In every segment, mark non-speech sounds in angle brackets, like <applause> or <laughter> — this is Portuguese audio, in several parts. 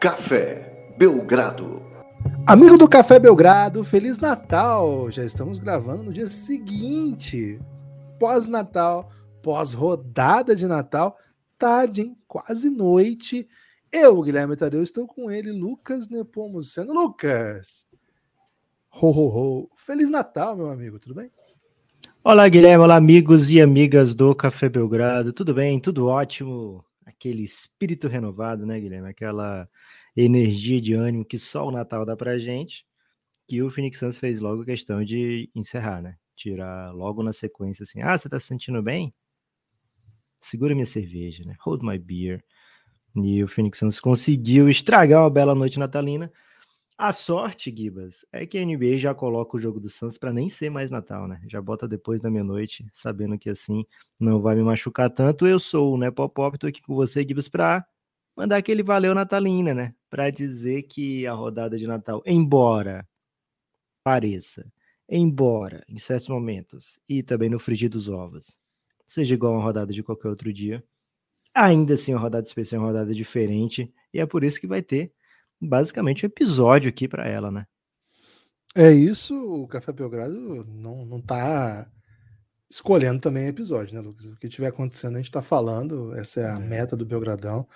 Café Belgrado. Amigo do Café Belgrado, Feliz Natal! Já estamos gravando no dia seguinte, pós-Natal, pós-rodada de Natal, tarde, hein? Quase noite. Eu, Guilherme Tadeu, estou com ele, Lucas Nepomuceno. Lucas! Ho, ho, ho. Feliz Natal, meu amigo, tudo bem? Olá, Guilherme, olá, amigos e amigas do Café Belgrado, tudo bem? Tudo ótimo? Aquele espírito renovado, né, Guilherme? Aquela energia de ânimo que só o Natal dá pra gente, que o Phoenix Suns fez logo questão de encerrar, né? Tirar logo na sequência assim, ah, você tá se sentindo bem? Segura minha cerveja, né? Hold my beer. E o Phoenix Suns conseguiu estragar uma bela noite natalina. A sorte, Gibas, é que a NBA já coloca o jogo do Santos para nem ser mais Natal, né? Já bota depois da meia-noite, sabendo que assim não vai me machucar tanto. Eu sou o Nepopop, tô aqui com você, Gibas, para mandar aquele valeu natalina, né? Para dizer que a rodada de Natal, embora pareça, embora em certos momentos e também no frigir dos ovos, seja igual a uma rodada de qualquer outro dia, ainda assim uma rodada especial, uma rodada diferente, e é por isso que vai ter basicamente um episódio aqui para ela, né? É isso, o Café Belgrado não, não tá escolhendo também episódio, né, Lucas? O que tiver acontecendo, a gente tá falando, essa é a é. meta do Belgradão.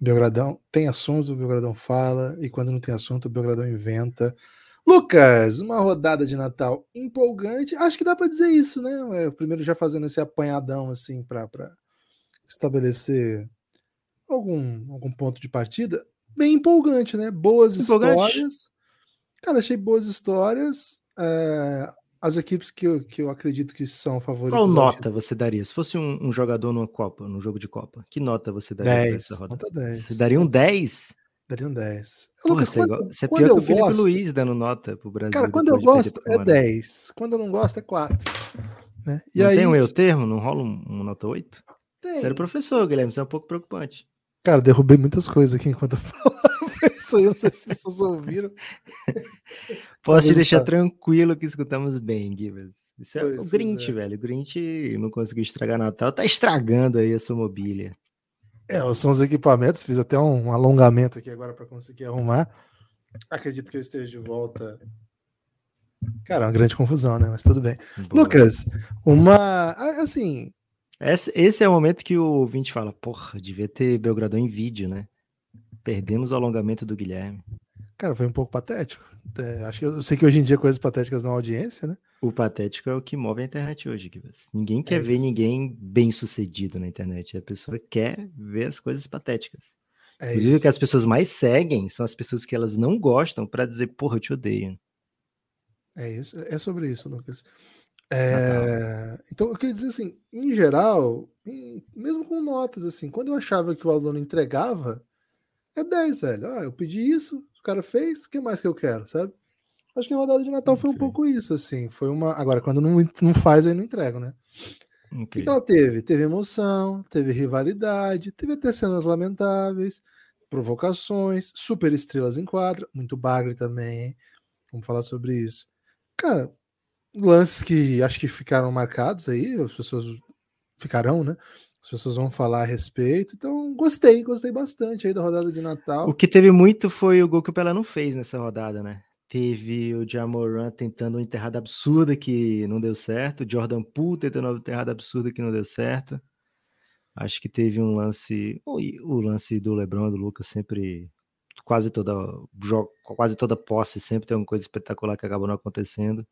Belgradão tem assunto, o Belgradão fala, e quando não tem assunto, o Belgradão inventa. Lucas, uma rodada de Natal empolgante. Acho que dá para dizer isso, né? É, primeiro já fazendo esse apanhadão assim para estabelecer algum, algum ponto de partida. Bem empolgante, né? Boas empolgante. histórias. Cara, achei boas histórias. É, as equipes que eu, que eu acredito que são favoritas. Qual nota você daria? Se fosse um, um, jogador numa Copa, num jogo de Copa, que nota você daria 10, essa rodada? Nota 10. Você daria um 10? Daria um 10. Porra, Lucas, você, quando, você é pior que o Felipe gosto, Luiz dando nota pro Brasil. Cara, quando eu gosto é 10. Quando eu não gosto é 4. Né? E não aí, tem um eu termo? Não rola um, uma nota 8? Tem. Você era professor, Guilherme, isso é um pouco preocupante. Cara, derrubei muitas coisas aqui enquanto eu <laughs> falava isso aí, não sei se vocês ouviram. <laughs> Posso te deixar tranquilo que escutamos bem, Givas. Isso é pois, o Grinch, é. velho. O Grinch não conseguiu estragar Natal, tá estragando aí a sua mobília. É, são os equipamentos, fiz até um alongamento aqui agora para conseguir arrumar. Acredito que eu esteja de volta. Cara, é uma grande confusão, né? Mas tudo bem. Boa. Lucas, uma. Assim. Esse, é o momento que o ouvinte fala: porra, devia ter Belgradão em vídeo, né? Perdemos o alongamento do Guilherme. Cara, foi um pouco patético. É, acho que eu, eu sei que hoje em dia coisas patéticas não audiência, né? O patético é o que move a internet hoje, Guilherme. Ninguém quer é ver ninguém bem sucedido na internet. A pessoa quer ver as coisas patéticas. É Inclusive, o que as pessoas mais seguem são as pessoas que elas não gostam para dizer, porra, eu te odeio. É isso, é sobre isso, Lucas. É, então, eu queria dizer assim, em geral, em, mesmo com notas, assim, quando eu achava que o aluno entregava, é 10, velho. Ah, eu pedi isso, o cara fez, o que mais que eu quero, sabe? Acho que a rodada de Natal okay. foi um pouco isso, assim. Foi uma. Agora, quando não, não faz, aí não entrega, né? Okay. O que ela teve? Teve emoção, teve rivalidade, teve até cenas lamentáveis, provocações, super estrelas em quadra, muito bagre também, hein? Vamos falar sobre isso. Cara, lances que acho que ficaram marcados aí, as pessoas ficarão, né? as pessoas vão falar a respeito. Então, gostei, gostei bastante aí da rodada de Natal. O que teve muito foi o gol que o Pelé não fez nessa rodada, né? Teve o Jamoran tentando uma enterrada absurda que não deu certo, o Jordan Poole tentando uma enterrada absurda que não deu certo. Acho que teve um lance, o lance do LeBron e do Lucas sempre quase toda quase toda posse sempre tem uma coisa espetacular que acabou não acontecendo.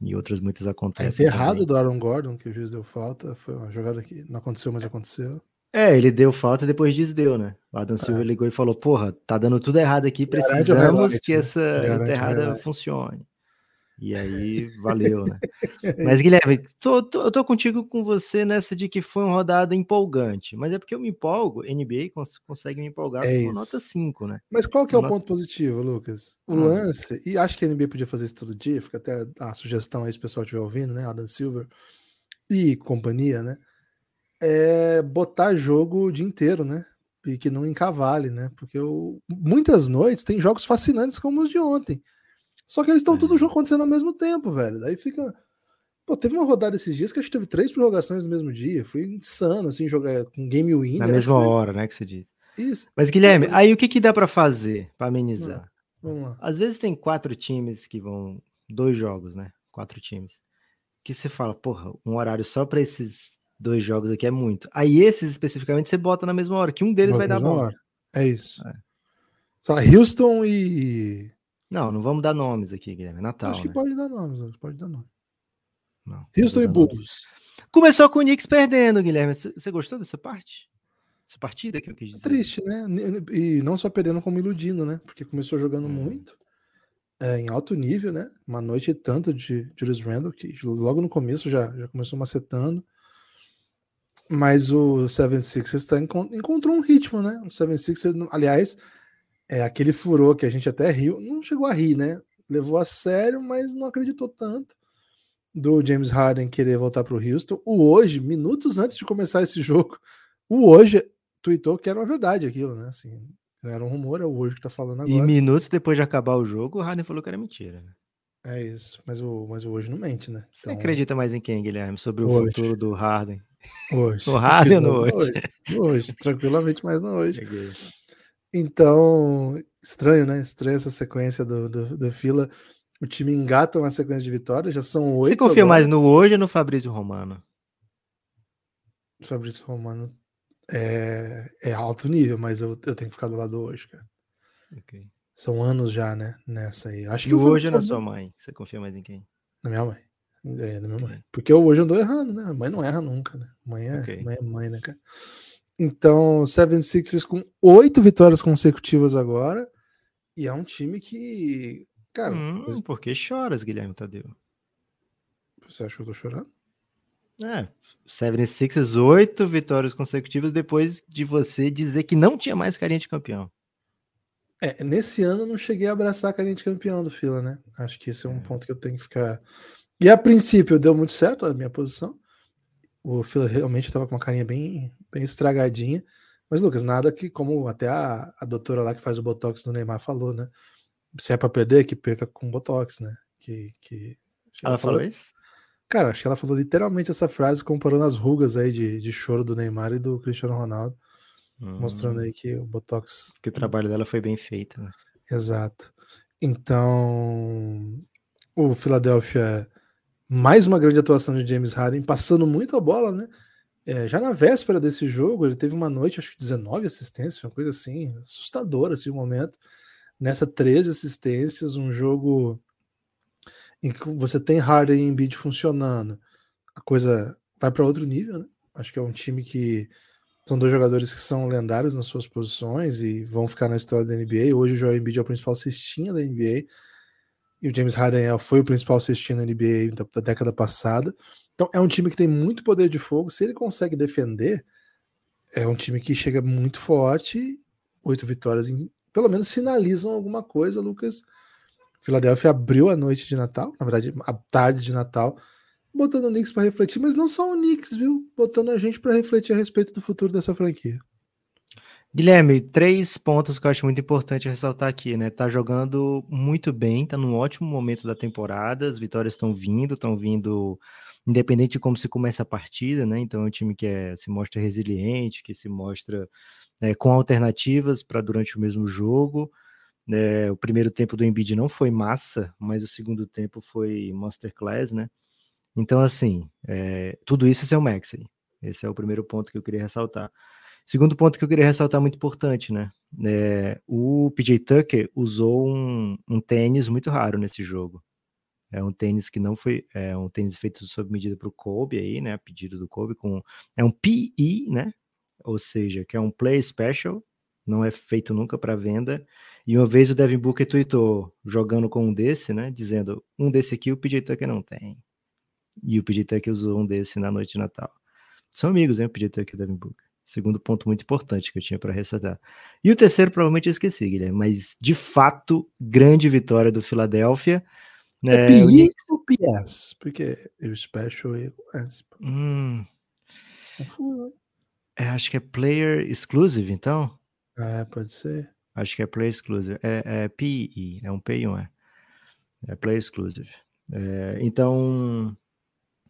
E outras muitas acontecem. É errado do Aaron Gordon, que o juiz deu falta. Foi uma jogada que não aconteceu, mas aconteceu. É, ele deu falta e depois desdeu, né? O Adam Silva é. ligou e falou: Porra, tá dando tudo errado aqui, precisamos que essa enterrada funcione. E aí, <laughs> valeu, né? Mas, Guilherme, tô, tô, eu tô contigo com você nessa de que foi uma rodada empolgante. Mas é porque eu me empolgo, NBA cons consegue me empolgar é com nota 5, né? Mas qual que é o nota... ponto positivo, Lucas? O ah. lance, e acho que a NBA podia fazer isso todo dia, fica até a sugestão aí se o pessoal estiver ouvindo, né? Adam Silver e companhia, né? É botar jogo o dia inteiro, né? E que não encavale, né? Porque eu, muitas noites tem jogos fascinantes como os de ontem. Só que eles estão é. tudo acontecendo ao mesmo tempo, velho. Daí fica. Pô, teve uma rodada esses dias que a gente teve três prorrogações no mesmo dia. Foi insano, assim, jogar com game win. Na mesma foi... hora, né, que você diz. Isso. Mas, Guilherme, aí o que, que dá para fazer para amenizar? Vamos lá. Às vezes tem quatro times que vão. Dois jogos, né? Quatro times. Que você fala, porra, um horário só para esses dois jogos aqui é muito. Aí esses especificamente você bota na mesma hora, que um deles Bota vai dar bom. hora. É isso. É. Sei lá, Houston e. Não, não vamos dar nomes aqui, Guilherme. É Natal. Acho que né? pode dar nomes, pode dar nome. Não, Houston e. Bulls. Começou com o Knicks perdendo, Guilherme. Você gostou dessa parte? Essa partida que eu quis dizer? Triste, né? E não só perdendo, como iludindo, né? Porque começou jogando Hum. muito, é, em alto nível, né? Uma noite e tanto de Julius Randle, que logo no começo já, já começou macetando. Mas o 76ers tá, encon- encontrou um ritmo, né? O 76ers, não- aliás, é aquele furor que a gente até riu, não chegou a rir, né? Levou a sério, mas não acreditou tanto do James Harden querer voltar para o Houston. O hoje, minutos antes de começar esse jogo, o hoje tweetou que era uma verdade aquilo, né? Assim, não era um rumor, é o hoje que tá falando E agora. minutos depois de acabar o jogo, o Harden falou que era mentira. né? É isso, mas o, mas o hoje não mente, né? Você acredita mais em quem, Guilherme? Sobre o Hoje. futuro do Harden? Hoje. <laughs> <laughs> No Harden ou no hoje? Hoje, tranquilamente, mas no hoje. Cheguei. Então, estranho, né? Estranho essa sequência do, do, do Fila. O time engata uma sequência de vitórias, já são oito. Você confia agora. mais no hoje ou no Fabrício Romano? Fabrício Romano é, é alto nível, mas eu, eu tenho que ficar do lado do hoje, cara. Ok. São anos já, né? Nessa aí. Acho E que o o hoje é na sua mãe. Você confia mais em quem? Na minha mãe. É, na minha mãe. Ok. Porque eu hoje andou errando, né? A mãe não erra nunca, né? Mãe é, Ok. mãe é mãe, né, cara? Então, Seven Sixers com oito vitórias consecutivas agora. E é um time que. Cara, Hum, você- por que choras, Guilherme Tadeu? você acha que eu tô chorando? É, 76ers, oito vitórias consecutivas depois de você dizer que não tinha mais carinha de campeão. É, nesse ano eu não cheguei a abraçar a carinha de campeão do Fila, né? Acho que esse é um É. ponto que eu tenho que ficar. E a princípio deu muito certo a minha posição. O Fila realmente estava com uma carinha bem, bem estragadinha. Mas, Lucas, nada que, como até a, a doutora lá que faz o Botox do Neymar falou, né? Se é pra perder, que perca com Botox, né? Que, que... que Ela falou isso? Cara, acho que ela falou literalmente essa frase comparando as rugas aí de, de choro do Neymar e do Cristiano Ronaldo, mostrando Hum, aí que o Botox que o trabalho dela foi bem feito. Né? Exato. Então, o Philadelphia, mais uma grande atuação de James Harden, passando muito a bola, né? É, já na véspera desse jogo, ele teve uma noite, acho que 19 assistências, uma coisa assim, assustadora assim, o momento. Nessa 13 assistências, um jogo em que você tem Harden e Embiid funcionando, a coisa vai para outro nível, né? Acho que é um time que são dois jogadores que são lendários nas suas posições e vão ficar na história da NBA. Hoje o Joel Embiid é o principal cestinha da NBA e o James Harden é- foi o principal cestinha da NBA da, da década passada. Então é um time que tem muito poder de fogo. Se ele consegue defender, é um time que chega muito forte. Oito vitórias, em- pelo menos sinalizam alguma coisa, Lucas. Philadelphia abriu a noite de Natal, na verdade, a tarde de Natal, botando o Knicks para refletir, mas não só o Knicks, viu? Botando a gente para refletir a respeito do futuro dessa franquia. Guilherme, três pontos que eu acho muito importante ressaltar aqui, né? Tá jogando muito bem, tá num ótimo momento da temporada, as vitórias estão vindo, estão vindo independente de como se começa a partida, né? Então é um time que é, se mostra resiliente, que se mostra é, com alternativas para durante o mesmo jogo. É, o primeiro tempo do Embiid não foi massa, mas o segundo tempo foi masterclass, né? Então, assim, é, tudo isso é o Maxey. Esse é o primeiro ponto que eu queria ressaltar. Segundo ponto que eu queria ressaltar, muito importante, né? É, o PJ Tucker usou um, um tênis muito raro nesse jogo. É um tênis que não foi. É um tênis feito sob medida para o Kobe aí, né? A pedido do Kobe. Com, é um PE, né? Ou seja, que é um Play Special. Não é feito nunca para venda. E uma vez o Devin Booker tweetou jogando com um desse, né? Dizendo: um desse aqui o PJ Tucker não tem. E o PJ Tucker usou um desse na noite de Natal. São amigos, né? O PJ Tucker e o Devin Booker. Segundo ponto muito importante que eu tinha para ressaltar. E o terceiro, provavelmente eu esqueci, Guilherme, mas de fato, grande vitória do Philadelphia. É, É, PI o Knicks- ou PS? Porque o Special aí conhece. pô. Hum, Confuso, é, acho que é Player Exclusive, então? né? É, pode ser. Acho que é Player Exclusive. É, é PI, é um P e um E. É Player Exclusive. É, então,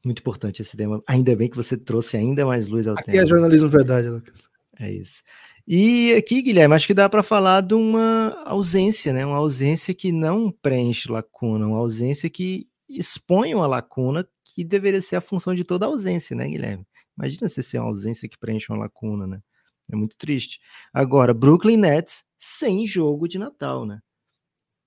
muito importante esse tema. Ainda bem que você trouxe ainda mais luz ao Aqui tema. é jornalismo verdade, Lucas. É isso. E aqui, Guilherme, acho que dá para falar de uma ausência, né? Uma ausência que não preenche lacuna, uma ausência que expõe uma lacuna que deveria ser a função de toda ausência, né, Guilherme? Imagina se ser uma ausência que preenche uma lacuna, né? É muito triste. Agora, Brooklyn Nets sem jogo de Natal, né?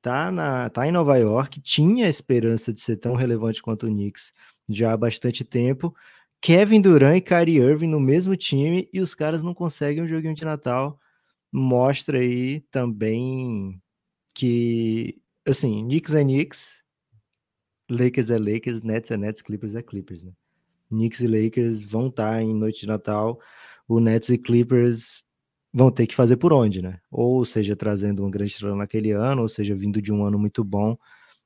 Tá, na, tá em Nova York, tinha a esperança de ser tão relevante quanto o Knicks já há bastante tempo. Kevin Durant e Kyrie Irving no mesmo time e os caras não conseguem um joguinho de Natal. Mostra aí também que, assim, Knicks é Knicks, Lakers é Lakers, Nets é Nets, Clippers é Clippers, né? Knicks e Lakers vão estar tá em noite de Natal, o Nets e Clippers vão ter que fazer por onde, né? Ou seja, trazendo uma grande estrela naquele ano, ou seja, vindo de um ano muito bom.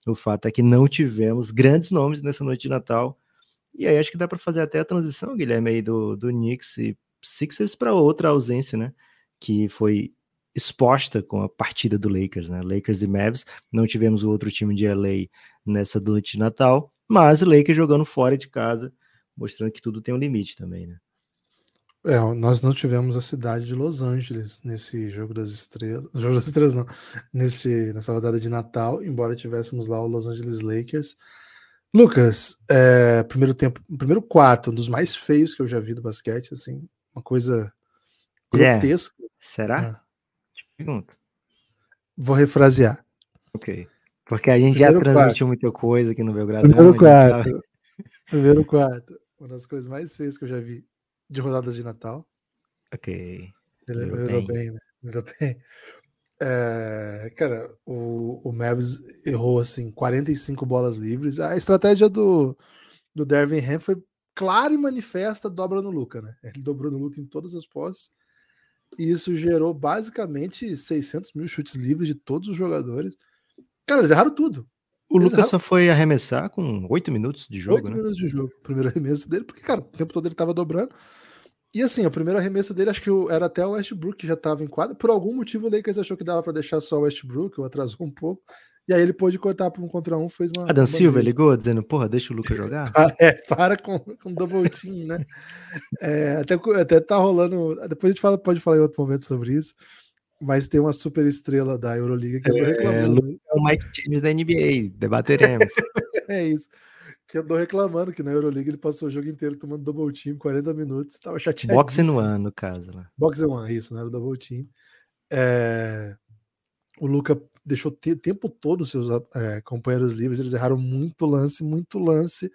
O fato é que não tivemos grandes nomes nessa noite de Natal. E aí acho que dá para fazer até a transição, Guilherme, aí do, do Knicks e Sixers para outra ausência, né? Que foi exposta com a partida do Lakers, né? Lakers e Mavs. Não tivemos o outro time de LA nessa noite de Natal, mas Lakers jogando fora de casa, mostrando que tudo tem um limite também, né? É, nós não tivemos a cidade de Los Angeles nesse jogo das estrelas, <laughs> jogo das estrelas não, nesse, nessa rodada de Natal, embora tivéssemos lá o Los Angeles Lakers. Lucas, é, primeiro tempo, primeiro quarto, um dos mais feios que eu já vi do basquete, assim, uma coisa grotesca. Yeah. Será? Ah. Te pergunto. Vou refrasear. Ok. Porque a gente primeiro já transmitiu quarto. muita coisa aqui no Belgrado. Primeiro quarto. Primeiro quarto. Uma das coisas mais feias que eu já vi de rodadas de Natal. Ok. Ele melhorou bem. né? <laughs> Bem. É, cara, o, o Mavs errou assim 45 bolas livres. A estratégia do, do Dervin Ham foi clara e manifesta dobra no Luca, né? Ele dobrou no Luca em todas as posses. E isso gerou basicamente 600 mil chutes livres de todos os jogadores. Cara, eles erraram tudo. O Lucas só foi arremessar com 8 minutos de jogo, 8 né? minutos de jogo. O primeiro arremesso dele, porque, cara, o tempo todo ele tava dobrando. E assim, o primeiro arremesso dele, acho que era até o Westbrook que já tava em quadra. Por algum motivo, o Lakers achou que dava para deixar só o Westbrook, ou atrasou um pouco. E aí ele pôde cortar para um contra um, fez uma. Adam uma Silva ligou dizendo, porra, deixa o Lucas <laughs> jogar? é, para com, com double team, né? É, até, até tá rolando. Depois a gente fala, pode falar em outro momento sobre isso mas tem uma super estrela da Euroliga que eu tô é, reclamando. É o Mike James da NBA, debateremos. <laughs> é isso. Que eu tô reclamando que na Euroliga ele passou o jogo inteiro tomando double team, 40 minutos, tava chateado. Box no ano, no caso. Né? Box one, isso, não era o double team. É... O Luca deixou o tempo todo os seus é, companheiros livres, eles erraram muito lance, muito lance.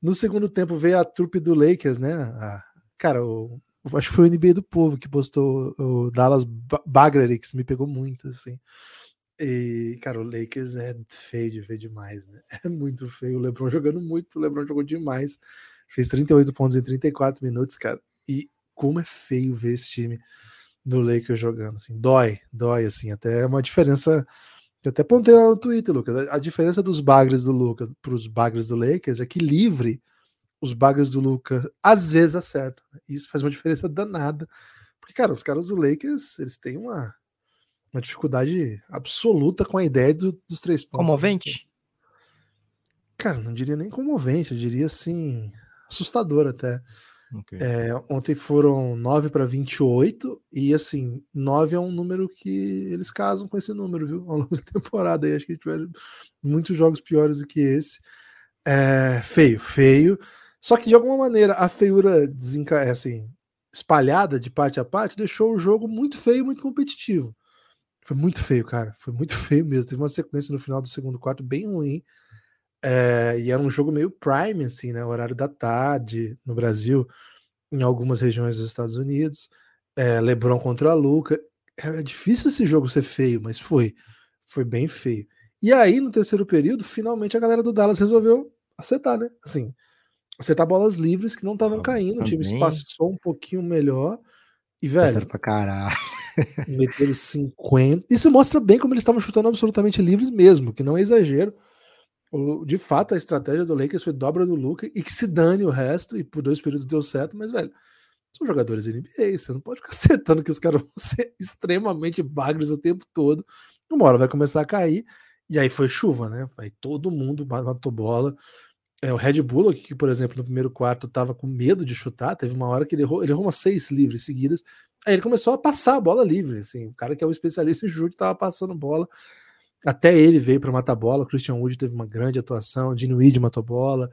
No segundo tempo veio a trupe do Lakers, né? A... Cara, o acho que foi o NBA do Povo que postou o Dallas Baglerix, me pegou muito, assim. E, cara, o Lakers é feio de ver demais, né? <laughs> É muito feio. O LeBron jogando muito, o LeBron jogou demais. Fez 38 pontos em 34 minutos, cara. E como é feio ver esse time do Lakers jogando, assim. Dói, dói, assim. Até é uma diferença. Eu até pontei lá no Twitter, Lucas. A diferença dos bagres do Lucas para os bagres do Lakers é que livre os bugs do Luca às vezes acertam. Né? E isso faz uma diferença danada. Porque, cara, os caras do Lakers, eles têm uma, uma dificuldade absoluta com a ideia do, dos três pontos. Né? Comovente? Cara, não diria nem comovente, eu diria assim, assustador até. Okay. É, ontem foram 9 para 28, e assim, 9 é um número que eles casam com esse número, viu? Ao longo da temporada. E acho que tiveram muitos jogos piores do que esse. É, feio, feio. Só que de alguma maneira a feiura desenca... É assim, espalhada de parte a parte deixou o jogo muito feio, muito competitivo. Foi muito feio, cara. Foi muito <laughs> feio mesmo. Teve uma sequência no final do segundo quarto bem ruim. É, e era um jogo meio prime, assim, né? Horário da tarde no Brasil, em algumas regiões dos Estados Unidos. É, Lebron contra a Luca. Era difícil esse jogo ser feio, mas foi. Foi bem feio. E aí, no terceiro período, finalmente a galera do Dallas resolveu acertar, né? Assim, acertar bolas livres que não estavam caindo, o time espaçou um pouquinho melhor. E, velho, pra caralho. <laughs> meteram 50. Isso mostra bem como eles estavam chutando absolutamente livres mesmo, que não é exagero. De fato, a estratégia do Lakers foi dobra do Luca e que se dane o resto, e por dois períodos deu certo, mas, velho, são jogadores NBA, você não pode ficar <laughs> acertando que os caras vão ser extremamente bagres o tempo todo. Uma hora vai começar a cair, e aí foi chuva, né? Aí todo mundo matou bola. É, o Red Bull, que, por exemplo, no primeiro quarto estava com medo de chutar, teve uma hora que ele errou, ele errou umas seis livres seguidas, Aí ele começou a passar a bola livre, assim, o cara que é um especialista em chute estava passando bola. Até ele veio para matar bola. Christian Wood teve uma grande atuação, Dino matou bola,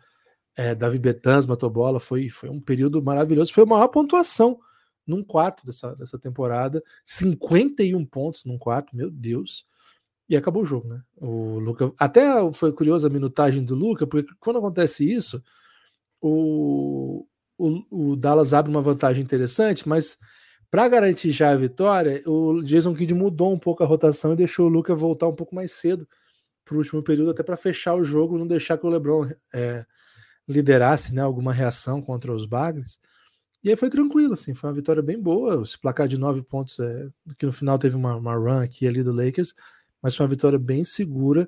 é, Davi Bertans matou bola. Foi, foi um período maravilhoso. Foi a maior pontuação num quarto dessa, dessa temporada. 51 pontos num quarto, meu Deus. E acabou o jogo, né? O Luca. Até foi curiosa a minutagem do Luca, porque quando acontece isso, o, o, o Dallas abre uma vantagem interessante, mas para garantir já a vitória, o Jason Kidd mudou um pouco a rotação e deixou o Luca voltar um pouco mais cedo para o último período, até para fechar o jogo, não deixar que o LeBron é, liderasse né, alguma reação contra os Bagres. E aí foi tranquilo, assim, foi uma vitória bem boa. Esse placar de nove pontos, é, que no final teve uma, uma run aqui ali do Lakers, mas foi uma vitória bem segura.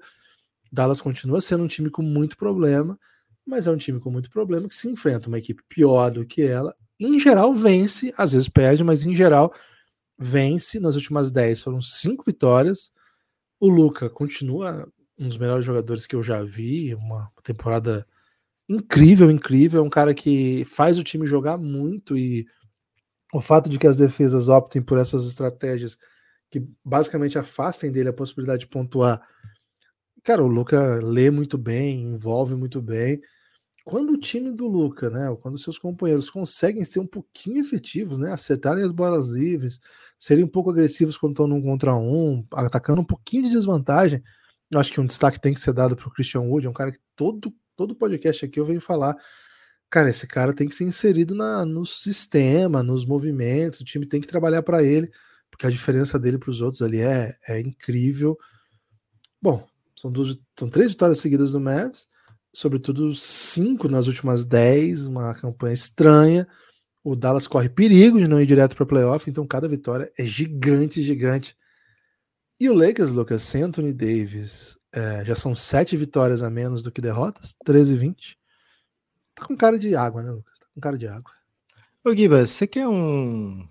Dallas continua sendo um time com muito problema, mas é um time com muito problema que se enfrenta uma equipe pior do que ela em geral, vence, às vezes perde, mas em geral vence. Nas últimas 10 foram cinco vitórias. O Luca continua um dos melhores jogadores que eu já vi, uma temporada incrível, incrível. É um cara que faz o time jogar muito e o fato de que as defesas optem por essas estratégias que basicamente afastem dele a possibilidade de pontuar. Cara, o Luca lê muito bem, envolve muito bem. Quando o time do Luca, né, quando seus companheiros conseguem ser um pouquinho efetivos, né, acertarem as bolas livres, serem um pouco agressivos quando estão num contra um, atacando um pouquinho de desvantagem, eu acho que um destaque tem que ser dado para o Christian Wood, é um cara que todo todo podcast aqui eu venho falar, cara, esse cara tem que ser inserido na, no sistema, nos movimentos, o time tem que trabalhar para ele, porque a diferença dele para os outros ali é, é incrível. Bom, são, duas, são três vitórias seguidas do Mavs, sobretudo cinco nas últimas dez, uma campanha estranha. O Dallas corre perigo de não ir direto para playoff, então cada vitória é gigante, gigante. E o Lakers, Lucas, Anthony Davis, é, já são sete vitórias a menos do que derrotas, 13 e 20. Tá com cara de água, né, Lucas? Tá com cara de água. Ô, Gibas, você quer um,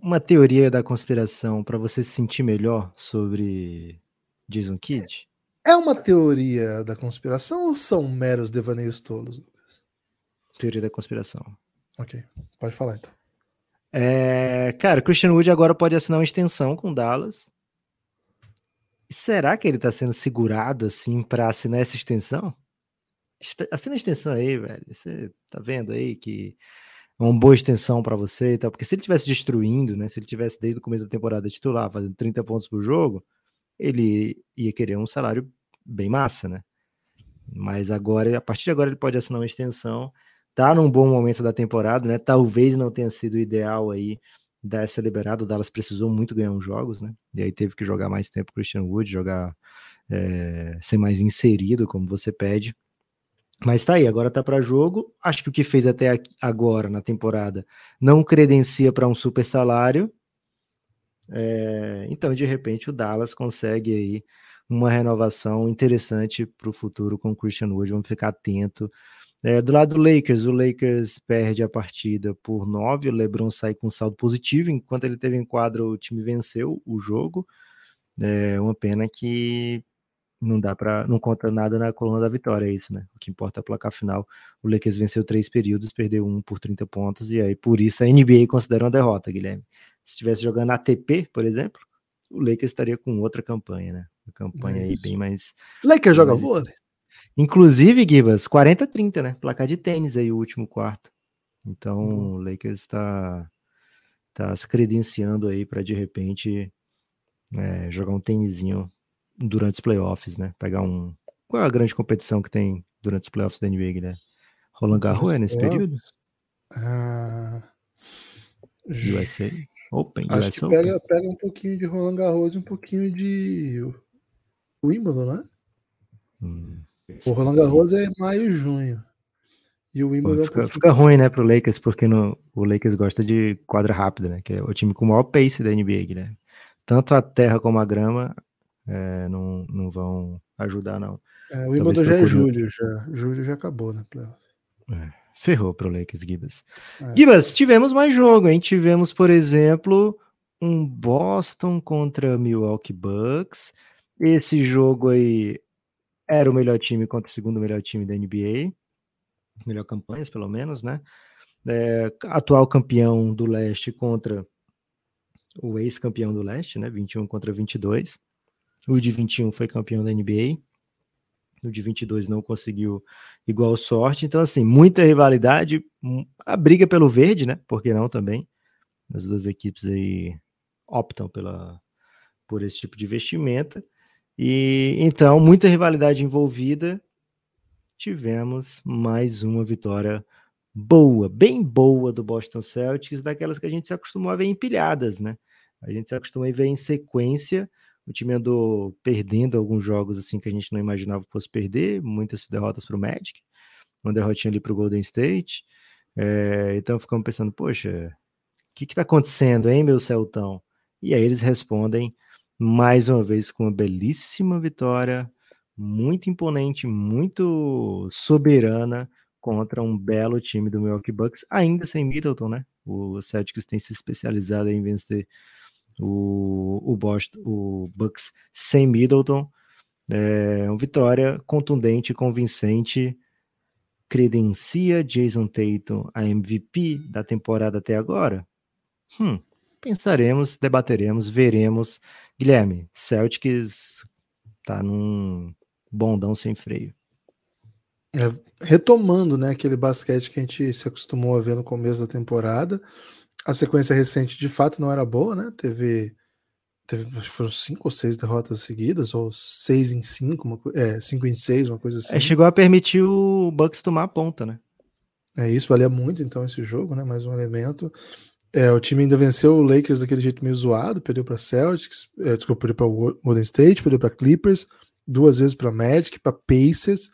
uma teoria da conspiração para você se sentir melhor sobre Jason Kidd? É uma teoria da conspiração ou são meros devaneios tolos, Lucas? Teoria da conspiração. Ok, pode falar então. É, cara, Christian Wood agora pode assinar uma extensão com Dallas. será que ele tá sendo segurado assim para assinar essa extensão? Assina a extensão aí, velho. Você tá vendo aí que é uma boa extensão para você e tal. Porque se ele tivesse destruindo, né? Se ele tivesse desde o começo da temporada titular, fazendo 30 pontos por jogo, ele ia querer um salário bem massa, né? Mas agora, a partir de agora, ele pode assinar uma extensão. Tá num bom momento da temporada, né? Talvez não tenha sido o ideal aí dar essa liberada. O Dallas precisou muito ganhar uns jogos, né? E aí teve que jogar mais tempo Christian Wood, jogar é, ser mais inserido, como você pede. Mas tá aí, agora tá para jogo. Acho que o que fez até agora na temporada não credencia para um super salário. É, então, de repente, o Dallas consegue aí uma renovação interessante para o futuro com o Christian Wood. Vamos ficar atento. É, do lado do Lakers, o Lakers perde a partida por 9, o LeBron sai com saldo positivo, enquanto ele teve em quadro, o time venceu o jogo. É uma pena que não dá para não conta nada na coluna da vitória, é isso, né? O que importa é a placar final. O Lakers venceu três períodos, perdeu um por 30 pontos, e aí por isso a NBA considera uma derrota, Guilherme. Se estivesse jogando ATP, por exemplo, o Lakers estaria com outra campanha, né? Uma campanha é aí bem mais. Lakers joga vôlei? Inclusive, Gibas, 40-30, né? Placar de tênis aí, o último quarto. Então, uhum. o Lakers está tá se credenciando aí para de repente é, jogar um tênisinho durante os playoffs, né? Pegar um. Qual é a grande competição que tem durante os playoffs da NBA, né? Roland Garros é nesse período? Ah, USA. Open, Acho que pega, pega um pouquinho de Roland Garros e um pouquinho de Wimbledon, né? Hum, o Roland Garros é maio e junho. E o Wimbledon Pô, fica, é fica ruim, né, pro Lakers, porque no, o Lakers gosta de quadra rápida, né? Que é o time com o maior pace da NBA, né? Tanto a terra como a grama é, não, não vão ajudar, não. É, o Wimbledon já é julho, já. Julho já acabou, né? É. Ferrou pro Lakers, Gibas. É. Gibas, tivemos mais jogo, hein? Tivemos, por exemplo, um Boston contra Milwaukee Bucks. Esse jogo aí era o melhor time contra o segundo melhor time da NBA. Melhor campanhas, pelo menos, né? É, atual campeão do leste contra o ex-campeão do leste, né? 21 contra 22. O de 21 foi campeão da NBA. O de 22 não conseguiu igual sorte. Então, assim, muita rivalidade. A briga pelo verde, né? Por que não também? As duas equipes aí optam pela, por esse tipo de vestimenta. E então, muita rivalidade envolvida. Tivemos mais uma vitória boa, bem boa do Boston Celtics, daquelas que a gente se acostumou a ver empilhadas, né? A gente se acostumou a ver em sequência. O time andou perdendo alguns jogos assim que a gente não imaginava que fosse perder, muitas derrotas para o Magic, uma derrotinha ali para o Golden State. É, então ficamos pensando, poxa, o que está acontecendo, hein, meu Celtão? E aí eles respondem mais uma vez com uma belíssima vitória, muito imponente, muito soberana contra um belo time do Milwaukee Bucks, ainda sem Middleton, né? O Celtics tem se especializado em vencer o, o, Boston, o Bucks sem Middleton. É uma vitória contundente, convincente, credencia Jason Tatum a MVP da temporada até agora? Hum, pensaremos, debateremos, veremos. Guilherme, Celtics tá num bondão sem freio. É, retomando né, aquele basquete que a gente se acostumou a ver no começo da temporada, a sequência recente de fato não era boa, né? Teve, teve foram cinco ou seis derrotas seguidas, ou seis em cinco, uma, é, cinco em seis, uma coisa é, assim. É, chegou a permitir o Bucks tomar a ponta, né? É isso, valia muito então esse jogo, né? Mais um elemento. É, o time ainda venceu o Lakers daquele jeito meio zoado, perdeu para Celtics, é, desculpa, perdeu para Golden State, perdeu para Clippers, duas vezes para Magic, para Pacers,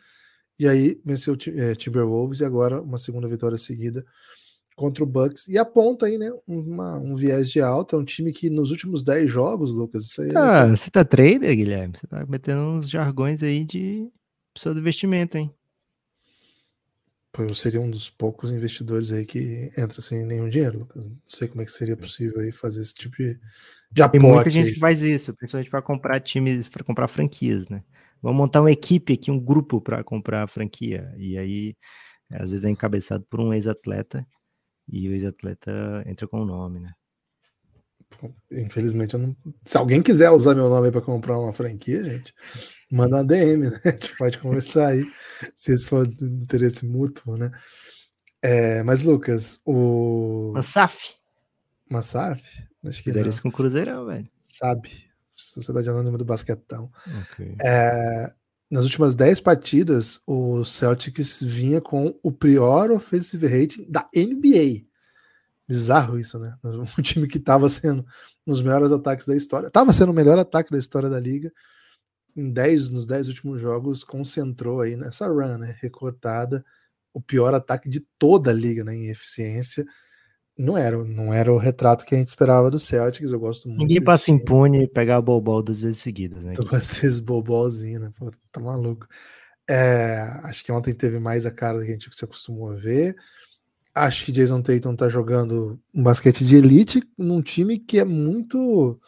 e aí venceu o é, Timberwolves e agora uma segunda vitória seguida contra o Bucks. E aponta aí, né, uma, um viés de alta, é um time que nos últimos 10 jogos, Lucas, isso aí ah, é... Você tá trader, Guilherme? Você tá metendo uns jargões aí de pseudo investimento, hein? eu seria um dos poucos investidores aí que entra sem nenhum dinheiro, Lucas. Não sei como é que seria possível aí fazer esse tipo de, de aporte. Tem muita gente que faz isso, principalmente para comprar times, para comprar franquias, né? Vamos montar uma equipe aqui, um grupo para comprar a franquia. E aí, às vezes é encabeçado por um ex-atleta e o ex-atleta entra com o nome, né? Infelizmente, não... se alguém quiser usar meu nome para comprar uma franquia, gente, manda uma DM, né? A gente pode conversar aí, se esse for de interesse mútuo, né? É, mas, Lucas, o. Massaf. Massaf? Acho que Fizeram isso com o Cruzeirão, velho. Sabe. Sociedade Anônima do Basquetão. Okay. É, nas últimas 10 partidas, o Celtics vinha com o pior offensive rating da NBA. Bizarro isso, né? <laughs> Um time que estava sendo um dos melhores ataques da história. Estava sendo o melhor ataque da história da liga em 10, nos 10 últimos jogos, concentrou aí nessa run, né, recortada, o pior ataque de toda a liga, né, em eficiência. Não era, não era o retrato que a gente esperava do Celtics, eu gosto muito. Ninguém passa impune e pegar a bobol duas vezes seguidas, né? <laughs> Duas vezes bobolzinho, né? Pô, tá maluco. É, acho que ontem teve mais a cara do que a gente se acostumou a ver. Acho que Jason Tatum tá jogando um basquete de elite num time que é muito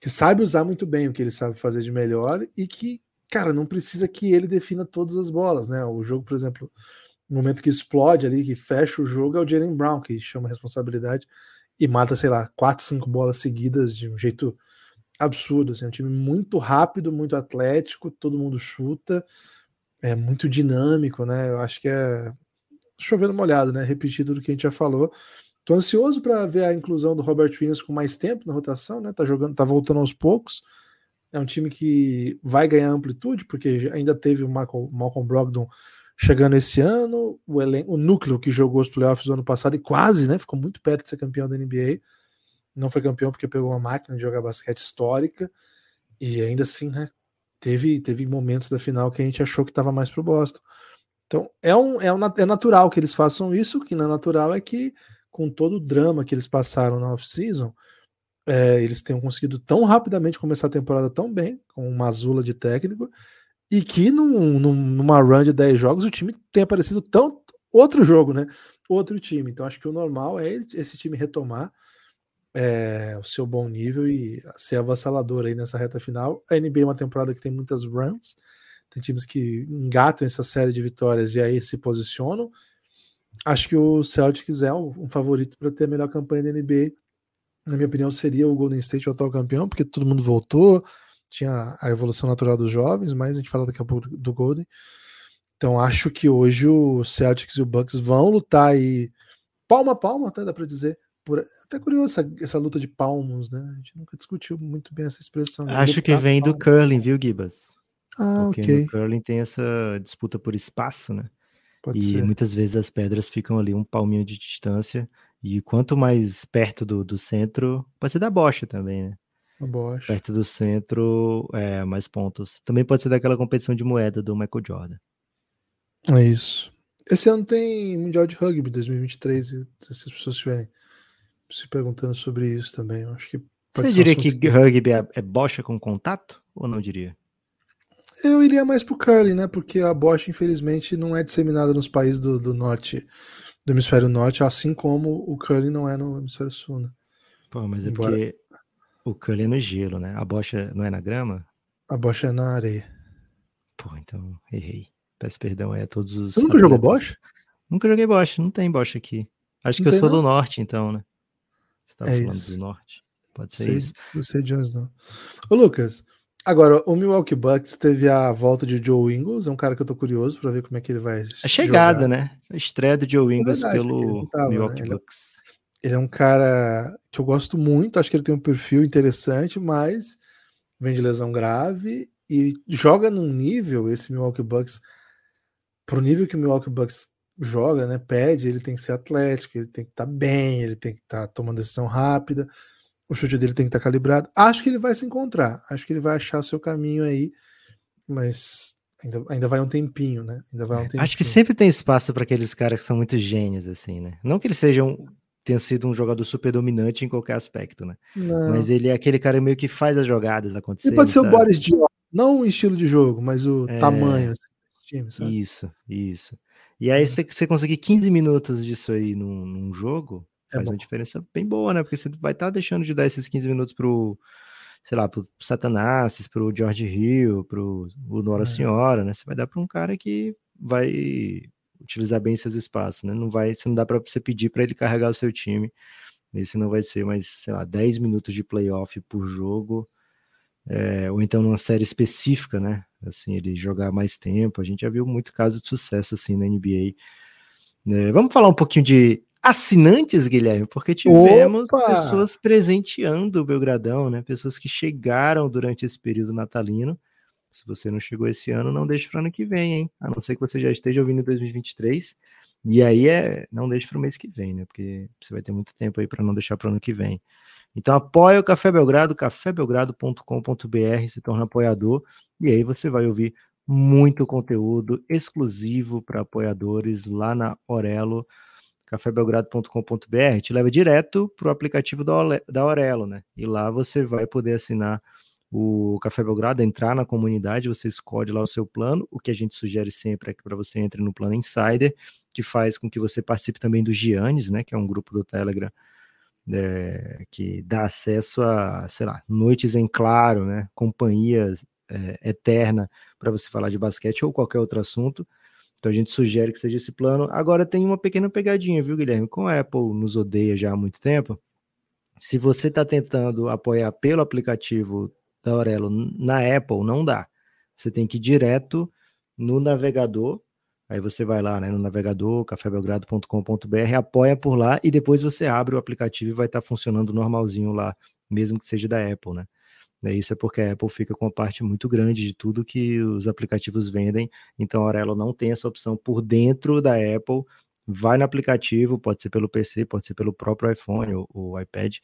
que sabe usar muito bem o que ele sabe fazer de melhor e que, cara, não precisa que ele defina todas as bolas, né? O jogo, por exemplo, no momento que explode ali, que fecha o jogo, é o Jalen Brown que chama a responsabilidade e mata, sei lá, quatro, cinco bolas seguidas de um jeito absurdo. Assim, é um time muito rápido, muito atlético, todo mundo chuta, é muito dinâmico, né? Eu acho que é chovendo molhado, né? Repetido do que a gente já falou. Tô ansioso para ver a inclusão do Robert Williams com mais tempo na rotação, né? Tá jogando, tá voltando aos poucos. É um time que vai ganhar amplitude, porque ainda teve o Malcolm, Malcolm Brogdon chegando esse ano, o, o núcleo que jogou os playoffs do ano passado e quase, né? Ficou muito perto de ser campeão da NBA. Não foi campeão porque pegou uma máquina de jogar basquete histórica. E ainda assim, né? Teve, teve momentos da final que a gente achou que estava mais pro Boston. Então, é, um, é, um, é natural que eles façam isso, o que não é natural é que com todo o drama que eles passaram na off-season, é, eles tenham conseguido tão rapidamente começar a temporada tão bem, com uma azula de técnico, e que num, num, numa run de 10 jogos o time tenha aparecido tão outro jogo, né? Outro time. Então acho que o normal é esse time retomar é, o seu bom nível e ser avassalador aí nessa reta final. A NBA é uma temporada que tem muitas runs, tem times que engatam essa série de vitórias e aí se posicionam acho que o Celtics é um, favorito para ter a melhor campanha da NBA na minha opinião, seria o Golden State o atual campeão, porque todo mundo voltou, tinha a evolução natural dos jovens, mas a gente fala daqui a pouco do Golden. Então acho que hoje o Celtics e o Bucks vão lutar aí palma a palma, até dá para dizer. Por... Até curioso essa, essa luta de palmos, né? A gente nunca discutiu muito bem essa expressão. Né? Acho que vem palma. do curling, viu, Gibas? Ah, Porque ok. no curling tem essa disputa por espaço, né? Pode e ser. muitas vezes as pedras ficam ali um palminho de distância. E quanto mais perto do, do centro, pode ser da bocha também, né? Bosch. Perto do centro, é, mais pontos. Também pode ser daquela competição de moeda do Michael Jordan. É isso. Esse ano tem Mundial de Rugby 2023, se as pessoas estiverem se perguntando sobre isso também, acho que pode Você um diria assunto que rugby é, é bocha com contato? Ou não diria? Eu iria mais pro curling, né? Porque a Bosch, infelizmente, não é disseminada nos países do, do norte, do hemisfério norte, assim como o curling não é no hemisfério sul, né? Pô, mas é Embora- porque o curling é no gelo, né? A bocha não é na grama? A Bosch é na areia. Pô, então errei. Peço perdão aí a todos os. Você nunca jogou. Bosch? Nunca joguei bocha, não tem bocha aqui. Acho Não que eu sou não? do norte, então, né? Você tava É falando isso. do norte. Pode ser Sei, isso. não sei de onde não. Ô, Lucas, agora, o Milwaukee Bucks teve a volta de Joe Ingles, é um cara que eu tô curioso pra ver como é que ele vai. A chegada, jogar. né? A estreia do Joe Ingles verdade, porque ele pelo tava, né? Milwaukee Ele- Bucks. Ele é um cara que eu gosto muito, acho que ele tem um perfil interessante, mas vem de lesão grave e joga num nível, esse Milwaukee Bucks, pro nível que o Milwaukee Bucks joga, né, pede, ele tem que ser atlético, ele tem que estar bem, ele tem que estar tomando decisão rápida, o chute dele tem que estar calibrado. Acho que ele vai se encontrar, acho que ele vai achar o seu caminho aí, mas ainda, ainda vai um tempinho, né? Ainda vai um tempinho. Acho que sempre tem espaço para aqueles caras que são muito gênios, assim, né? Não que eles sejam tenha sido um jogador super dominante em qualquer aspecto, né? Não. Mas ele é aquele cara meio que faz as jogadas acontecerem. Ele pode ser o sabe? Boris Diaw, não o estilo de jogo, mas o É. tamanho assim, desse time, sabe? Isso, isso. E aí, É. você, você conseguir 15 minutos disso aí num, num jogo, É faz bom. uma diferença bem boa, né? Porque você vai estar deixando de dar esses 15 minutos pro, sei lá, pro Satanás, pro George Hill, pro o Nora É. Senhora, né? Você vai dar para um cara que vai utilizar bem seus espaços, né? Não vai, você não dá para você pedir para ele carregar o seu time. Esse não vai ser mais, sei lá, 10 minutos de playoff por jogo, é, ou então numa série específica, né? Assim, ele jogar mais tempo. A gente já viu muito caso de sucesso assim na NBA. É, vamos falar um pouquinho de assinantes, Guilherme, porque tivemos Opa! pessoas presenteando o Belgradão, né? Pessoas que chegaram durante esse período natalino. Se você não chegou esse ano, não deixe para ano que vem, hein? A não ser que você já esteja ouvindo em 2023. E aí é, não deixe para o mês que vem, né? Porque você vai ter muito tempo aí para não deixar para ano que vem. Então apoia o Café Belgrado, cafébelgrado.com.br, se torna apoiador e aí você vai ouvir muito conteúdo exclusivo para apoiadores lá na Orelo, cafébelgrado.com.br, te leva direto para o aplicativo da da Orelo, né? E lá você vai poder assinar o Café Belgrado, entrar na comunidade, você escolhe lá o seu plano. O que a gente sugere sempre é que para você entre no plano Insider, que faz com que você participe também do Giannis, né? Que é um grupo do Telegram é, que dá acesso a, sei lá, noites em claro, né? Companhia é, eterna para você falar de basquete ou qualquer outro assunto. Então a gente sugere que seja esse plano. Agora tem uma pequena pegadinha, viu, Guilherme? Com a Apple nos odeia já há muito tempo. Se você está tentando apoiar pelo aplicativo da Aurelo na Apple, não dá. Você tem que ir direto no navegador. Aí você vai lá né, no navegador, cafébelgrado.com.br, apoia por lá e depois você abre o aplicativo e vai estar funcionando normalzinho lá, mesmo que seja da Apple, né? É, Isso é porque a Apple fica com uma parte muito grande de tudo que os aplicativos vendem, então a Aurelo não tem essa opção por dentro da Apple. Vai no aplicativo, pode ser pelo PC, pode ser pelo próprio iPhone ou, ou iPad,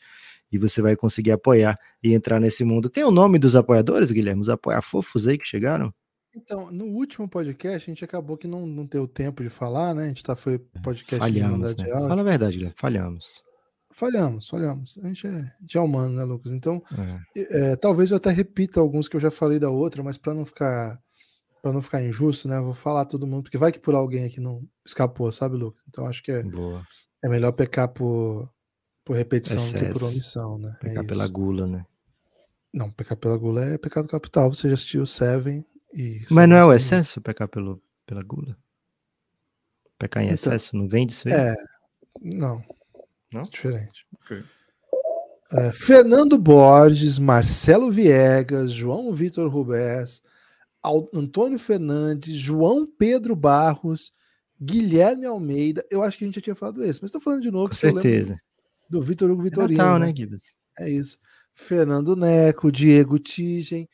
e você vai conseguir apoiar e entrar nesse mundo. Tem o nome dos apoiadores, Guilherme? Os apoia-fofos aí que chegaram? Então, no último podcast, a gente acabou que não, não deu tempo de falar, né? A gente tá, foi podcast de mandar Falhamos, de né? áudio. Fala a verdade, Guilherme, falhamos. Falhamos, falhamos. A gente é, a gente é humano, né, Lucas? Então, É. é, talvez eu até repita alguns que eu já falei da outra, mas para não ficar para não ficar injusto, né? eu Vou falar todo mundo, porque vai que por alguém aqui não escapou, sabe, Lucas? Então acho que é, Boa. é melhor pecar por, por repetição do que por Excesso. omissão, né? É Pecar pela isso. gula, né? Não, pecar pela gula é pecado capital. Você já assistiu Seven e. Mas não é o excesso pecar pelo, pela gula? Pecar em Então, excesso, não vem disso aí? É, não. Não? Diferente. Ok. Uh, Fernando Borges, Marcelo Viegas, João Vitor Rubés, Antônio Fernandes, João Pedro Barros, Guilherme Almeida. Eu acho que a gente já tinha falado esse, mas estou falando de novo. Com certeza. Do Vitor Hugo Vitorino. É Natal, né, Gibbs? É isso. Fernando Neco, Diego Tigem,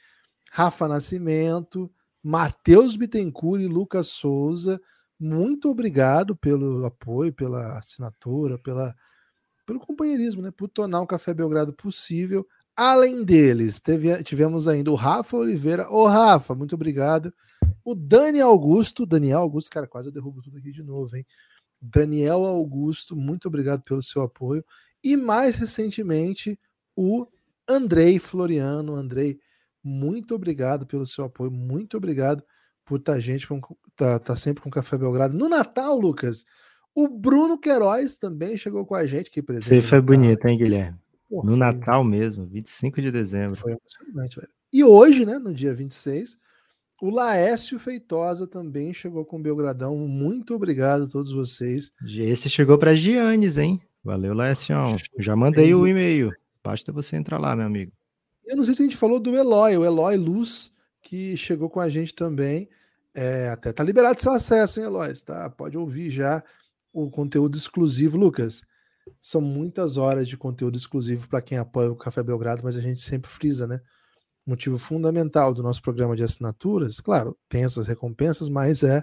Rafa Nascimento, Matheus Bittencourt e Lucas Souza. Muito obrigado pelo apoio, pela assinatura, pela, pelo companheirismo, né? Por tornar o Café Belgrado possível. Além deles, teve, tivemos ainda o Rafa Oliveira. Ô, Rafa, muito obrigado. O Dani Augusto, Daniel Augusto, cara, quase eu derrubo tudo aqui de novo, hein? Daniel Augusto, muito obrigado pelo seu apoio. E mais recentemente, o Andrei Floriano. Andrei, muito obrigado pelo seu apoio, muito obrigado por estar tá gente tá, tá sempre com Café Belgrado. No Natal, Lucas, o Bruno Queiroz também chegou com a gente. Que presente. Você foi bonito, hein, Guilherme? Pô, no foi... Natal mesmo, 25 de dezembro. Foi emocionante, velho. E hoje, né, no dia 26, o Laércio Feitosa também chegou com o Belgradão. Muito obrigado a todos vocês. Esse chegou para Giannis, hein? Valeu, Laércio. Já mandei o e-mail. Basta você entrar lá, meu amigo. Eu não sei se a gente falou do Eloy, o Eloy Luz, que chegou com a gente também. É, até tá liberado seu acesso, hein, Eloy? Tá? Pode ouvir já o conteúdo exclusivo, Lucas. São muitas horas de conteúdo exclusivo para quem apoia o Café Belgrado, mas a gente sempre frisa, né? motivo fundamental do nosso programa de assinaturas, claro, tem essas recompensas, mas é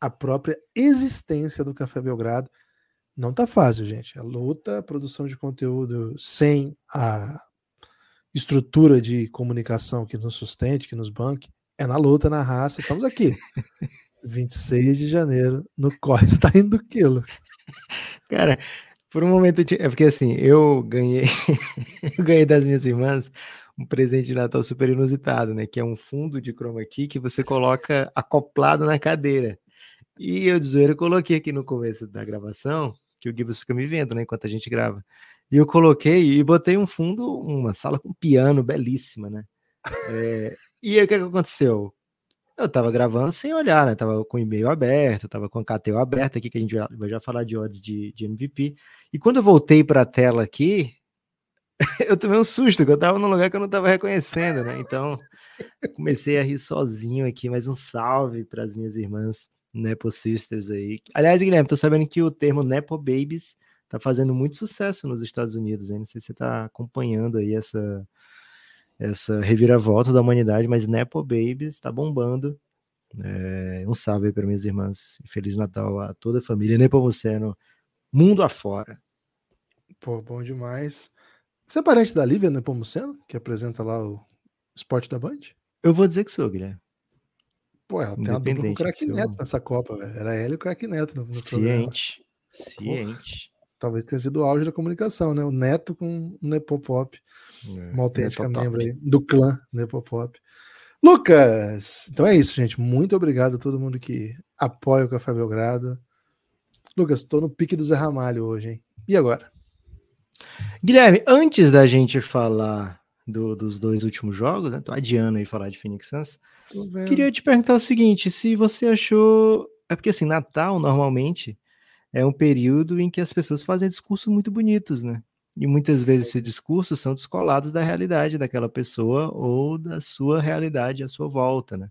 a própria existência do Café Belgrado. Não tá fácil, gente. A luta, a produção de conteúdo sem a estrutura de comunicação que nos sustente, que nos banque, é na luta, na raça. Estamos aqui. <laughs> 26 de janeiro, no Corre está indo quilo. Cara, por um momento, é porque assim, eu ganhei, <laughs> eu ganhei das minhas irmãs um presente de Natal super inusitado, né? Que é um fundo de chroma key que você coloca acoplado na cadeira. E eu de zoeira coloquei aqui no começo da gravação, que o Gibbs fica me vendo, né? Enquanto a gente grava. E eu coloquei e botei um fundo, uma sala com piano belíssima, né? É, e aí o que, que aconteceu? Eu tava gravando sem olhar, né? Tava com o e-mail aberto, tava com a KTO aberta aqui, que a gente vai já falar de odds de, de MVP. E quando eu voltei para a tela aqui, <laughs> eu tomei um susto, que eu tava num lugar que eu não tava reconhecendo, né? Então, comecei a rir sozinho aqui, mas um salve para as minhas irmãs Nepo Sisters aí. Aliás, Guilherme, tô sabendo que o termo Nepo Babies tá fazendo muito sucesso nos Estados Unidos, hein? Não sei se você tá acompanhando aí essa essa reviravolta da humanidade, mas Nepo Babies tá bombando. É, um salve aí para minhas irmãs e Feliz Natal a toda a família Nepomuceno, mundo afora. Pô, bom demais. Você é parente da Lívia Nepomuceno, que apresenta lá o Esporte da Band? Eu vou dizer que sou, Guilherme. Pô, ela tem a dupla com o Crack Neto nessa Copa, velho. Era ele e o Crack Neto no, no Ciente. Programa. Ciente. Talvez tenha sido o auge da comunicação, né? O Neto com o Nepopop. É, uma autêntica membro aí do clã Nepopop. Lucas! Então é isso, gente. Muito obrigado a todo mundo que apoia o Café Belgrado. Lucas, tô no pique do Zé Ramalho hoje, hein? E agora? Guilherme, antes da gente falar do, dos dois últimos jogos, né? Tô adiando aí falar de Phoenix Suns. Queria te perguntar o seguinte: se você achou. É porque assim, Natal normalmente é um período em que as pessoas fazem discursos muito bonitos, né? E muitas vezes esses discursos são descolados da realidade daquela pessoa ou da sua realidade à sua volta, né?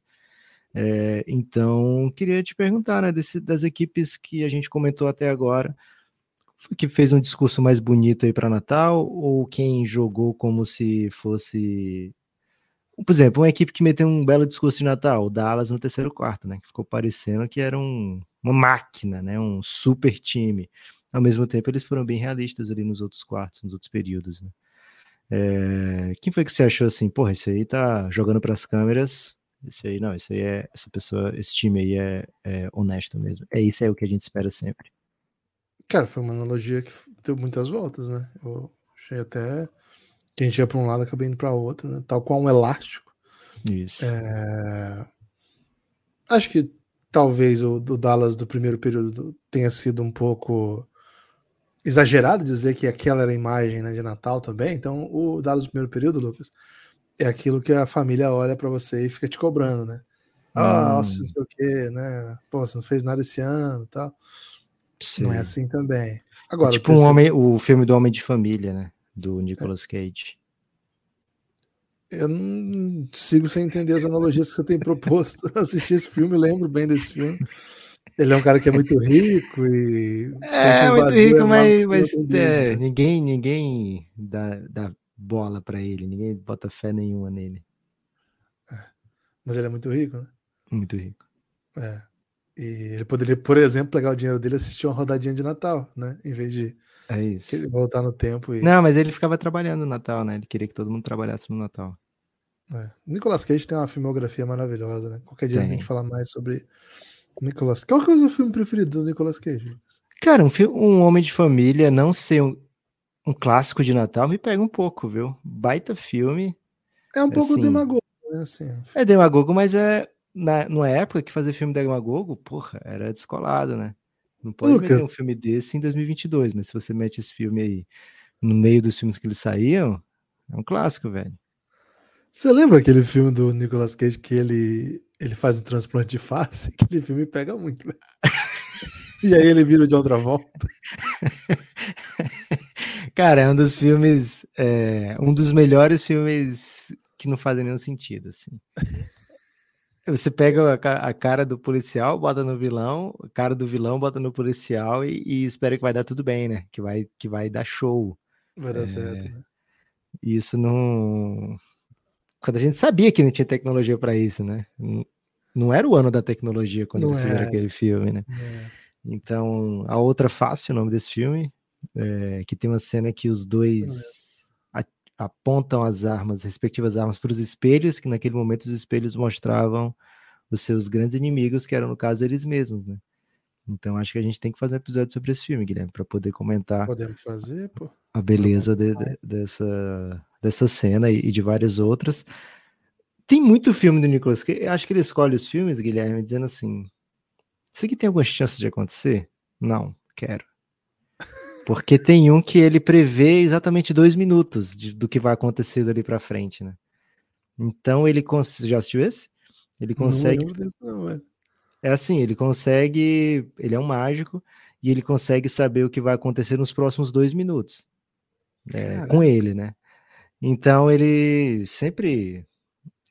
É, então, queria te perguntar, né, desse, das equipes que a gente comentou até agora, que fez um discurso mais bonito aí para Natal ou quem jogou como se fosse por exemplo, uma equipe que meteu um belo discurso de Natal, o Dallas no terceiro quarto, né? Que ficou parecendo que era um, uma máquina, né? Um super time. Ao mesmo tempo, eles foram bem realistas ali nos outros quartos, nos outros períodos, né? É, quem foi que você achou assim, porra, esse aí tá jogando para as câmeras? Esse aí não, esse aí é essa pessoa, esse time aí é, é honesto mesmo. É isso é o que a gente espera sempre. Cara, foi uma analogia que deu muitas voltas, né? Eu achei até que a gente ia para um lado e acabei indo para outro, né? Tal qual um elástico. Isso. É... Acho que talvez o do Dallas do primeiro período tenha sido um pouco exagerado dizer que aquela era a imagem né, de Natal também. Então, o Dallas do primeiro período, Lucas, é aquilo que a família olha para você e fica te cobrando, né? Ah, hum. nossa, não sei o quê, né? Pô, você não fez nada esse ano tal. Sim. Não é assim também. Agora, tipo um homem, o filme do Homem de Família, né? Do Nicolas Cage. Eu não sigo sem entender as analogias que você tem proposto. <laughs> Assisti esse filme, lembro bem desse filme. Ele é um cara que é muito rico e. É, um muito rico, é mas, mas é, ninguém, ninguém dá, dá bola para ele, ninguém bota fé nenhuma nele. É. Mas ele é muito rico, né? Muito rico. É. E ele poderia, por exemplo, pegar o dinheiro dele e assistir uma rodadinha de Natal, né? Em vez de é isso. voltar no tempo. E... Não, mas ele ficava trabalhando no Natal, né? Ele queria que todo mundo trabalhasse no Natal. É. Nicolas Cage tem uma filmografia maravilhosa, né? Qualquer dia tem. a gente fala mais sobre Nicolas Qual que é o seu filme preferido do Nicolas Cage? Cara, um, um Homem de Família não ser um, um, clássico de Natal me pega um pouco, viu? Baita filme. É um pouco assim, demagogo, né? Assim. É demagogo, mas é na, numa época que fazer filme demagogo, porra, era descolado, né? Não pode Lucas. meter um filme desse em 2022, mas se você mete esse filme aí no meio dos filmes que eles saíam, é um clássico, velho. Você lembra aquele filme do Nicolas Cage que ele, ele faz um transplante de face? <laughs> Aquele filme pega muito, velho. E aí ele vira de outra volta. <laughs> Cara, é um dos filmes, é, um dos melhores filmes que não fazem nenhum sentido, assim. Você pega a, cara do policial, bota no vilão, a cara do vilão, bota no policial e, e, espera que vai dar tudo bem, né? Que vai, que vai dar show. Vai dar é, certo, né? Isso não. Quando a gente sabia que não tinha tecnologia para isso, né? Não era o ano da tecnologia quando não eles fizeram aquele filme, né? É. Então, a outra face, o nome desse filme, é, que tem uma cena que os dois apontam as armas, respectivas armas, para os espelhos, que naquele momento os espelhos mostravam os seus grandes inimigos, que eram, no caso, eles mesmos, né? Então acho que a gente tem que fazer um episódio sobre esse filme, Guilherme, para poder comentar. Podemos fazer, pô. A beleza de, de, dessa, dessa cena e, e, de várias outras. Tem muito filme do Nicolas Cage. Acho que ele escolhe os filmes, Guilherme, dizendo assim: Isso aqui tem alguma chance de acontecer? Não, quero. Porque tem um que ele prevê exatamente dois minutos de, do que vai acontecer dali para frente, né? Então ele consegue. Já assistiu esse? Ele consegue. Não, não, é assim, ele consegue. Ele é um mágico e ele consegue saber o que vai acontecer nos próximos dois minutos. É, com ele, né? Então ele sempre.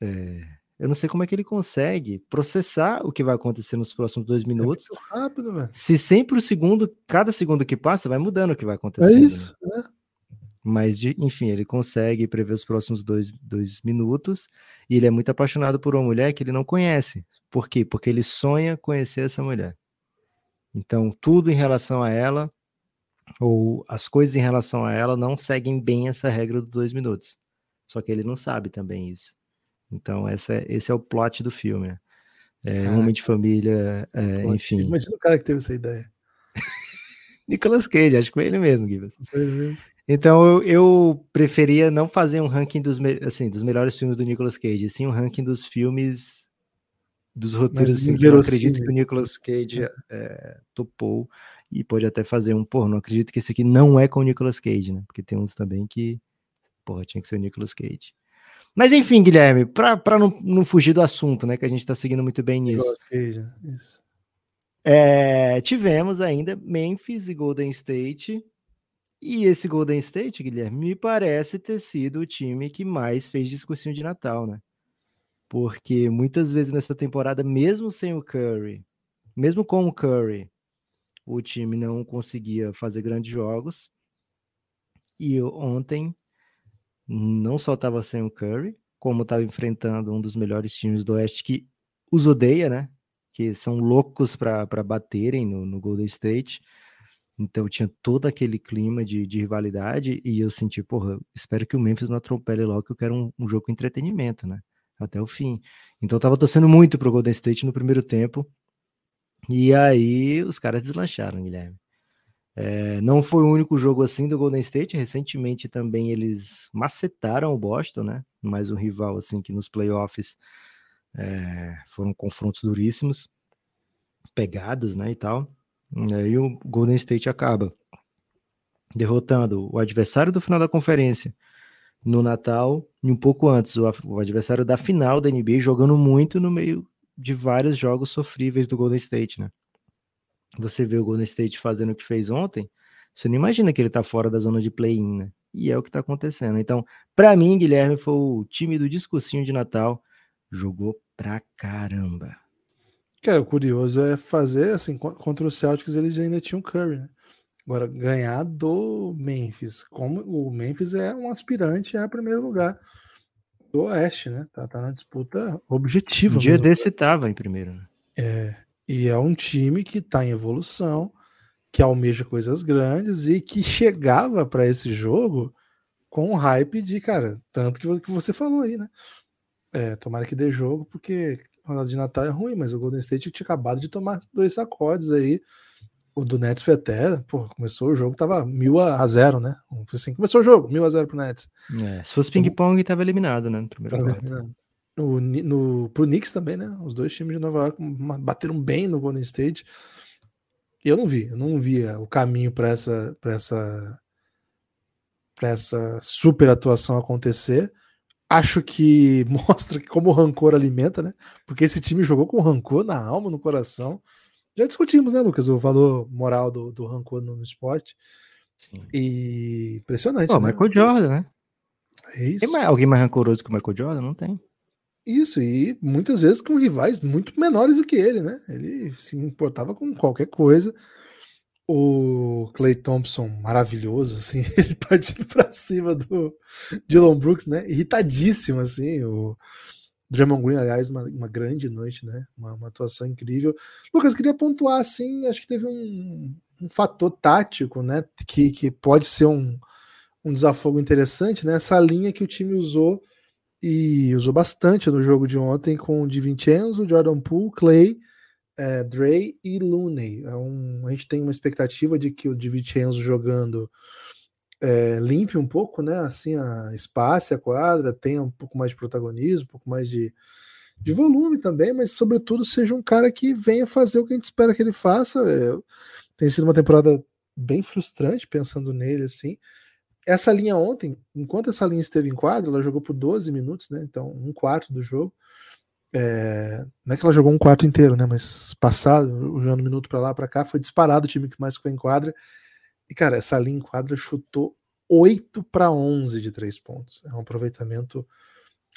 É, eu não sei como é que ele consegue processar o que vai acontecer nos próximos dois é minutos. É rápido, velho. Se sempre o segundo, cada segundo que passa, vai mudando o que vai acontecer. É isso, né? Mas, de, enfim, ele consegue prever os próximos dois, dois minutos e ele é muito apaixonado por uma mulher que ele não conhece. Por quê? Porque ele sonha conhecer essa mulher. Então, tudo em relação a ela, ou as coisas em relação a ela, não seguem bem essa regra dos dois minutos. Só que ele não sabe também isso. Então, essa, é, esse é o plot do filme. Né? É, homem de família, é, enfim. Imagina o cara que teve essa ideia. <laughs> Nicolas Cage, acho que foi ele mesmo, Gibbs. Então eu, eu, preferia não fazer um ranking dos, assim, dos melhores filmes do Nicolas Cage, sim um ranking dos filmes dos roteiros assim, que eu acredito que o Nicolas Cage é. é, topou e pode até fazer um, pô, não acredito que esse aqui não é com o Nicolas Cage, né? Porque tem uns também que, porra, tinha que ser o Nicolas Cage. Mas enfim, Guilherme, para não, não fugir do assunto, né? Que a gente está seguindo muito bem nisso. Isso. É, tivemos ainda Memphis e Golden State. E esse Golden State, Guilherme, me parece ter sido o time que mais fez discursinho de Natal, né? Porque muitas vezes nessa temporada, mesmo sem o Curry, mesmo com o Curry, o time não conseguia fazer grandes jogos. E ontem não só estava sem o Curry, como estava enfrentando um dos melhores times do Oeste que os odeia, né? Que são loucos para baterem no, no, Golden State. Então tinha todo aquele clima de, de, rivalidade e eu senti, porra, espero que o Memphis não atropele logo, que eu quero um, um jogo com entretenimento, né? Até o fim. Então eu tava torcendo muito pro Golden State no primeiro tempo. E aí os caras deslancharam, Guilherme. É, não foi o único jogo assim do Golden State. Recentemente também eles macetaram o Boston, né? Mais um rival assim que nos playoffs é, foram confrontos duríssimos, pegados, né? E tal. E aí o Golden State acaba derrotando o adversário do final da conferência no Natal e um pouco antes o, adversário da final da NBA jogando muito no meio de vários jogos sofríveis do Golden State, né? Você vê o Golden State fazendo o que fez ontem, você não imagina que ele tá fora da zona de play-in, né? E é o que está acontecendo. Então, para mim, Guilherme foi o time do discursinho de Natal. Jogou pra caramba. Cara, o curioso é fazer assim, contra os Celtics eles ainda tinham Curry, né? Agora, ganhar do Memphis, como o Memphis é um aspirante a primeiro lugar do Oeste, né? Tá, tá na disputa objetiva. Um dia desse tava em primeiro, né? É, e é um time que está em evolução, que almeja coisas grandes e que chegava para esse jogo com o hype de, cara, tanto que você falou aí, né? É, tomara que dê jogo, porque rodada de Natal é ruim, mas o Golden State tinha acabado de tomar dois sacodes aí. O do Nets foi até, pô, começou o jogo, tava mil a zero, né? Assim, começou o jogo, mil a zero pro Nets. É, se fosse ping-pong, tava eliminado, né? No primeiro tava. No, no, pro Knicks também, né? Os dois times de Nova York bateram bem no Golden State. Eu não vi, eu não via o caminho para essa, para essa, para essa super atuação acontecer acho que <laughs> mostra como o rancor alimenta, né? Porque esse time jogou com rancor na alma, no coração. Já discutimos, né, Lucas, o valor moral do, do rancor no, no esporte. Sim. E impressionante. Oh, né? Michael Jordan, né? É isso. Tem mais, alguém mais rancoroso que o Michael Jordan? Não tem. Isso, e muitas vezes com rivais muito menores do que ele, né? Ele se importava com qualquer coisa o Clay Thompson maravilhoso, <laughs> assim, ele partindo para cima do Dylan Brooks, né? Irritadíssimo, assim. O Draymond Green, aliás, uma, uma grande noite, né? Uma, uma, atuação incrível. Lucas, queria pontuar, assim, acho que teve um, um fator tático, né? Que, que pode ser um, um desafogo interessante, né? Essa linha que o time usou e usou bastante no jogo de ontem com o Di Vincenzo, Jordan Poole, Clay é, Dre e Looney. É um, a gente tem uma expectativa de que o DiVincenzo jogando é, limpe um pouco, né? Assim, a espaço, a quadra, tenha um pouco mais de protagonismo, um pouco mais de, de volume também, mas sobretudo seja um cara que venha fazer o que a gente espera que ele faça. É, tem sido uma temporada bem frustrante pensando nele assim. Essa linha ontem, enquanto essa linha esteve em quadra, ela jogou por 12 minutos, né? Então, um quarto do jogo. É, não é que ela jogou um quarto inteiro, né? Mas passado, jogando um minuto para lá, para cá, foi disparado o time que mais ficou em quadra. E, cara, essa linha em quadra chutou 8 para 11 de três pontos. É um aproveitamento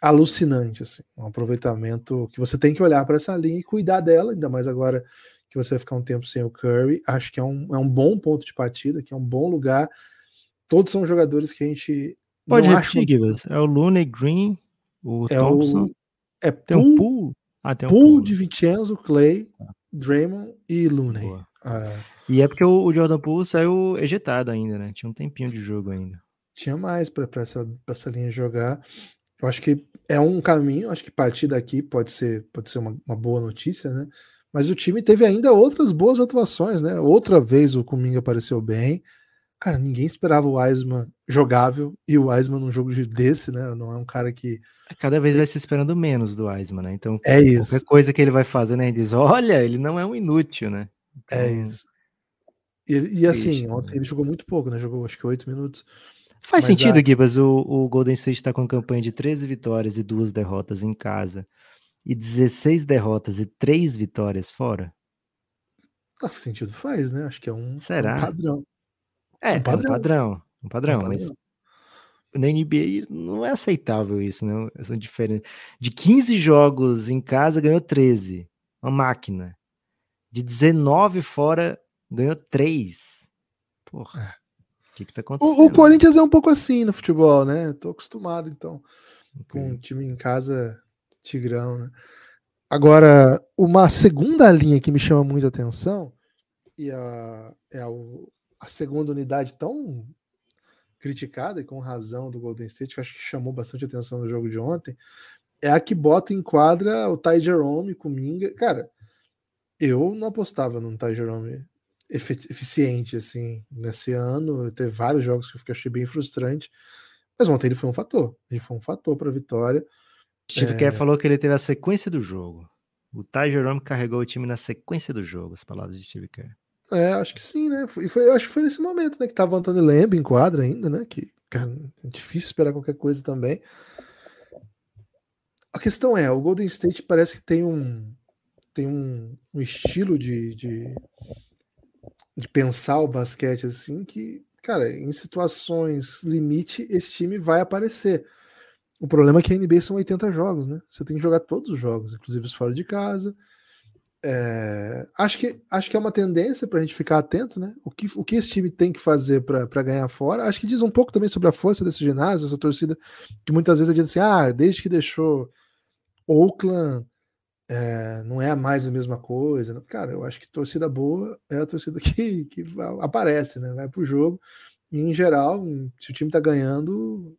alucinante, assim. Um aproveitamento que você tem que olhar para essa linha e cuidar dela, ainda mais agora que você vai ficar um tempo sem o Curry. Acho que é um, é um bom ponto de partida, que é um bom lugar. Todos são jogadores que a gente. Pode repetir, acha... É o Looney Green, o é Thompson. O é tem pool, um pool? Ah, tem um pool, pool de Vincenzo, Clay. Draymond e Looney. Ah, e é porque o, o, Jordan Poole saiu ejetado ainda, né? Tinha um tempinho de jogo ainda. Tinha mais para essa, essa linha jogar. Eu acho que é um caminho, acho que partir daqui pode ser, pode ser uma, uma boa notícia, né? Mas o time teve ainda outras boas atuações, né? Outra vez o Kuminga apareceu bem. Cara, ninguém esperava o Wiseman jogável e o Wiseman num jogo desse, né? Não é um cara que. Cada vez vai se esperando menos do Wiseman, né? Então, é isso. qualquer coisa que ele vai fazer, né? Ele diz: olha, ele não é um inútil, né? É então, é isso. E, e assim, né? ontem ele jogou muito pouco, né? Jogou acho que oito minutos. Faz Mas sentido, a... Gibas, o, o Golden State está com campanha de 13 vitórias e duas derrotas em casa, e 16 derrotas e três vitórias fora? Faz sentido, faz, né? Acho que é um, Será? um padrão. É, um padrão. É um padrão, um padrão, um padrão. mas na NBA não é aceitável isso, né? Essa diferença. De 15 jogos em casa, ganhou 13. Uma máquina. De 19 fora, ganhou 3. Porra. É. O que, que tá acontecendo? O, o, Corinthians é um pouco assim no futebol, né? Tô acostumado, então, com um time em casa, Tigrão, né? Agora, uma segunda linha que me chama muita atenção e a, é o, a segunda unidade tão criticada e com razão do Golden State, que acho que chamou bastante atenção no jogo de ontem, é a que bota em quadra o Ty Jerome com Minga. Cara, eu não apostava no Ty Jerome eficiente assim nesse ano. Teve vários jogos que eu achei bem frustrante, mas ontem ele foi um fator. Ele foi um fator para a vitória. Steve é... Kerr falou que ele teve a sequência do jogo. O Ty Jerome carregou o time na sequência do jogo, as palavras de Steve Kerr. É, acho que sim, né? E foi, acho que foi nesse momento, né? Que tava Antônio Lembe em quadra ainda, né? Que, cara, é difícil esperar qualquer coisa também. A questão é, o Golden State parece que tem um tem um, um estilo de, de, de, pensar o basquete assim que, cara, em situações limite, esse time vai aparecer. O problema é que a NBA são 80 jogos, né? Você tem que jogar todos os jogos, inclusive os fora de casa. É, acho, que, acho que é uma tendência para a gente ficar atento, né? O que, o que esse time tem que fazer para ganhar fora. Acho que diz um pouco também sobre a força desse ginásio, essa torcida, que muitas vezes a gente assim, ah, desde que deixou Oakland, é, não é mais a mesma coisa. Cara, eu acho que torcida boa é a torcida <laughs> que, que aparece, né? Vai pro jogo. E, em geral, se o time tá ganhando,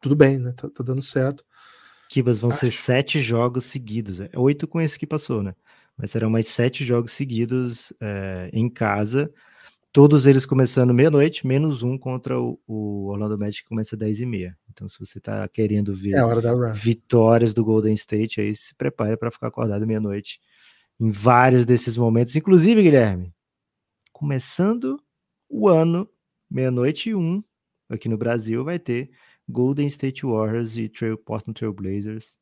tudo bem, né? Tá, tá dando certo. Kibas vão acho... ser sete jogos seguidos. É oito com esse que passou, né? Mas serão mais sete jogos seguidos é, em casa, todos eles começando meia-noite, menos um contra o, o, Orlando Magic que começa às 10 e meia. Então, se você está querendo ver é vitórias do Golden State, aí se prepare para ficar acordado meia-noite em vários desses momentos. Inclusive, Guilherme, começando o ano, meia-noite e um, aqui no Brasil, vai ter Golden State Warriors e Trail, Portland Trail Blazers.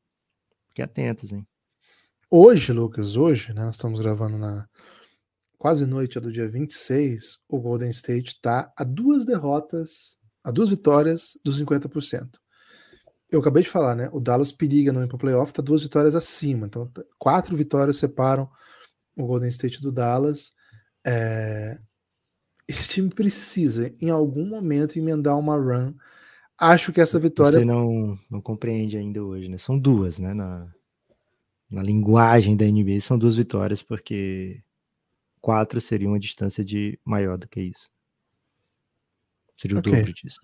Fiquem atentos, hein? Hoje, Lucas, hoje, né, nós estamos gravando na quase noite do dia 26, o Golden State está a duas derrotas, a duas vitórias dos 50%. Eu acabei de falar, né? O Dallas periga não ir para o playoff, está duas vitórias acima. Então, quatro vitórias separam o Golden State do Dallas. É... Esse time precisa, em algum momento, emendar uma run. Acho que essa vitória. Você não, não compreende ainda hoje, né? São duas, né? Na, na linguagem da NBA, são duas vitórias, porque quatro seria uma distância de maior do que isso. Seria o okay. dobro disso.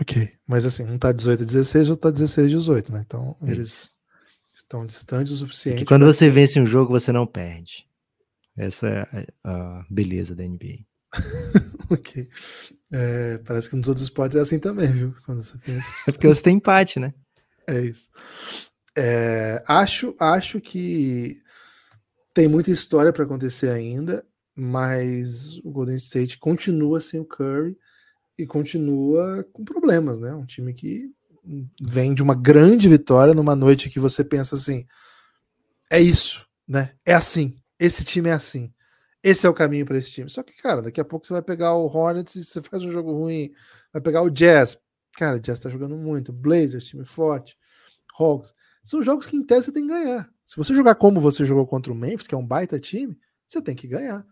Ok, mas assim, um tá 18 a 16, outro tá 16 a 18, né? Então eles estão distantes o suficiente. quando você vence um jogo, você não perde. Essa é a beleza da NBA. <laughs> ok. É, parece que nos outros esportes é assim também, viu? Quando você pensa. É porque você tem empate, né? É isso. É, acho, acho que tem muita história para acontecer ainda, mas o Golden State continua sem o Curry e continua com problemas, né? Um time que vem de uma grande vitória numa noite que você pensa assim: é isso, né? É assim. Esse time é assim. Esse é o caminho para esse time. Só que, cara, daqui a pouco você vai pegar o Hornets e você faz um jogo ruim. Vai pegar o Jazz. Cara, o Jazz tá jogando muito. Blazers, time forte. Hawks são jogos que em tese você tem que ganhar. Se você jogar como você jogou contra o Memphis, que é um baita time, você tem que ganhar.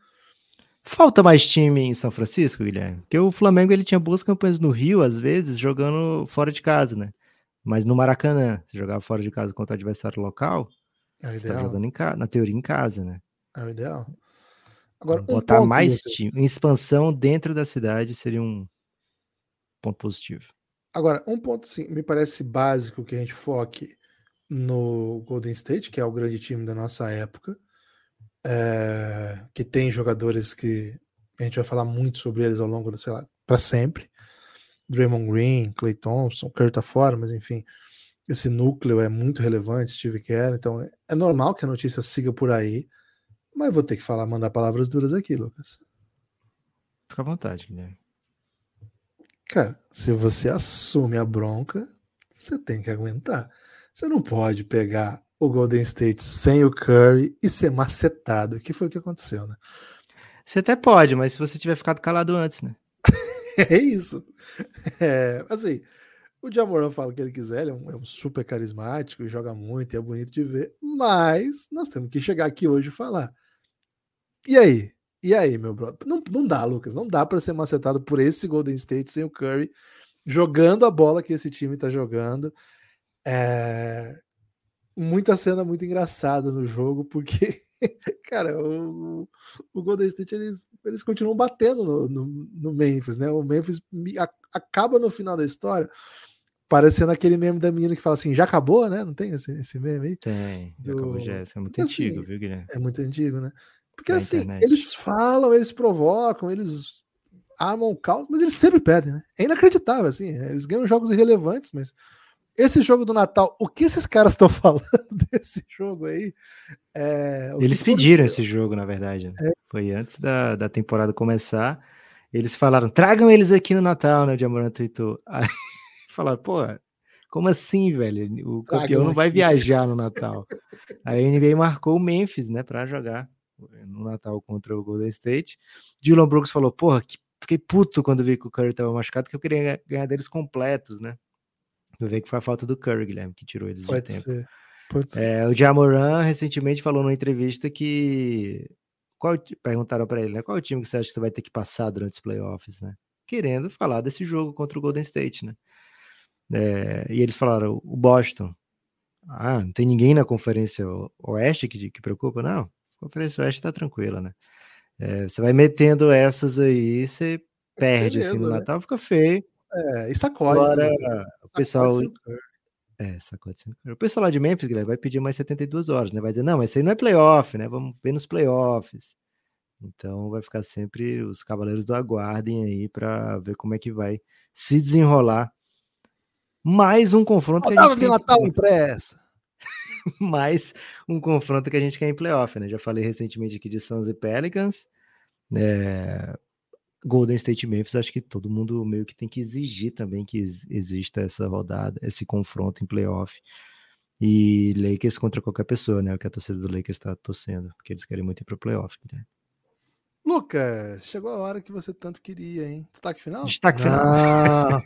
Falta mais time em São Francisco, Guilherme? Porque o Flamengo ele tinha boas campanhas no Rio, às vezes, jogando fora de casa, né? Mas no Maracanã, se jogava fora de casa contra o adversário local, é você tá jogando em na teoria em casa, né? É o ideal. Agora, um botar mais time, em expansão dentro da cidade seria um ponto positivo. Agora, um ponto sim, me parece básico que a gente foque no Golden State, que é o grande time da nossa época, é, que tem jogadores que a gente vai falar muito sobre eles ao longo, do, sei lá, para sempre. Draymond Green, Clay Thompson, Kurt tá fora, mas enfim, esse núcleo é muito relevante, Steve Kerr, então é, é normal que a notícia siga por aí, mas vou ter que falar, mandar palavras duras aqui, Lucas. Fica à vontade, Guilherme. Cara, se você assume a bronca, você tem que aguentar. Você não pode pegar o Golden State sem o Curry e ser macetado, que foi o que aconteceu, né? Você até pode, mas se você tiver ficado calado antes, né? <laughs> é isso. É, assim, o Jamoran fala o que ele quiser, ele é um, é um, super carismático, joga muito e é bonito de ver, mas nós temos que chegar aqui hoje e falar. E aí? E aí, meu brother? Não, não dá, Lucas, não dá para ser macetado por esse Golden State sem o Curry jogando a bola que esse time tá jogando. É... Muita cena muito engraçada no jogo, porque, <laughs> cara, o, o Golden State eles, eles continuam batendo no, no, no Memphis, né? O Memphis acaba no final da história parecendo aquele meme da menina que fala assim, já acabou, né? Não tem esse, esse meme aí? Tem, do... acabou já, é muito assim, antigo, viu, Guilherme? É muito antigo, né? Porque Na assim, internet. eles falam, eles provocam, eles armam o caos, mas eles sempre perdem, né? É inacreditável, assim, eles ganham jogos irrelevantes, mas esse jogo do Natal, o que esses caras estão <laughs> falando desse jogo aí? É, eles pediram esse jogo, na verdade. Né? É. Foi antes da, da temporada começar. Eles falaram, tragam eles aqui no Natal, né? O Diamorant tweetou. <laughs> Aí falaram, pô, como assim, velho? O campeão não vai viajar no Natal. Aí a NBA marcou o Memphis, né, para jogar no Natal contra o Golden State. Dylan Brooks falou: Porra, que, fiquei puto quando vi que o Curry estava machucado, que eu queria ganhar deles completos, né? Eu vi que foi a falta do Curry, Guilherme, que tirou eles Pode de tempo. ser. Pode ser. É, o Jamoran recentemente falou numa entrevista que qual, perguntaram para ele, né? Qual é o time que você acha que você vai ter que passar durante os playoffs, né? Querendo falar desse jogo contra o Golden State, né? É, e eles falaram, o Boston. Ah, não tem ninguém na Conferência Oeste que, que preocupa? Não, a Conferência Oeste tá tranquila, né? É, você vai metendo essas aí, você perde Beleza, assim no né? Natal, fica feio. É, e sacode. Agora, né? o Sacode pessoal Curry. É, sacode sem O pessoal lá de Memphis, Guilherme, vai pedir mais 72 horas, né? Vai dizer, não, mas isso aí não é playoff, né? Vamos ver nos playoffs. Então vai ficar sempre os cavaleiros do aguardem aí para ver como é que vai se desenrolar. Mais um confronto que a Natal impressa. <laughs> mais um confronto que a gente quer em playoff, né? Já falei recentemente aqui de Suns e Pelicans. É, Golden State Memphis, acho que todo mundo meio que tem que exigir também que ex- exista essa rodada, esse confronto em playoff. E Lakers contra qualquer pessoa, né? O que a torcida do Lakers está torcendo, porque eles querem muito ir pro playoff, né? Lucas, chegou a hora que você tanto queria, hein? Destaque final? Destaque final. Ah.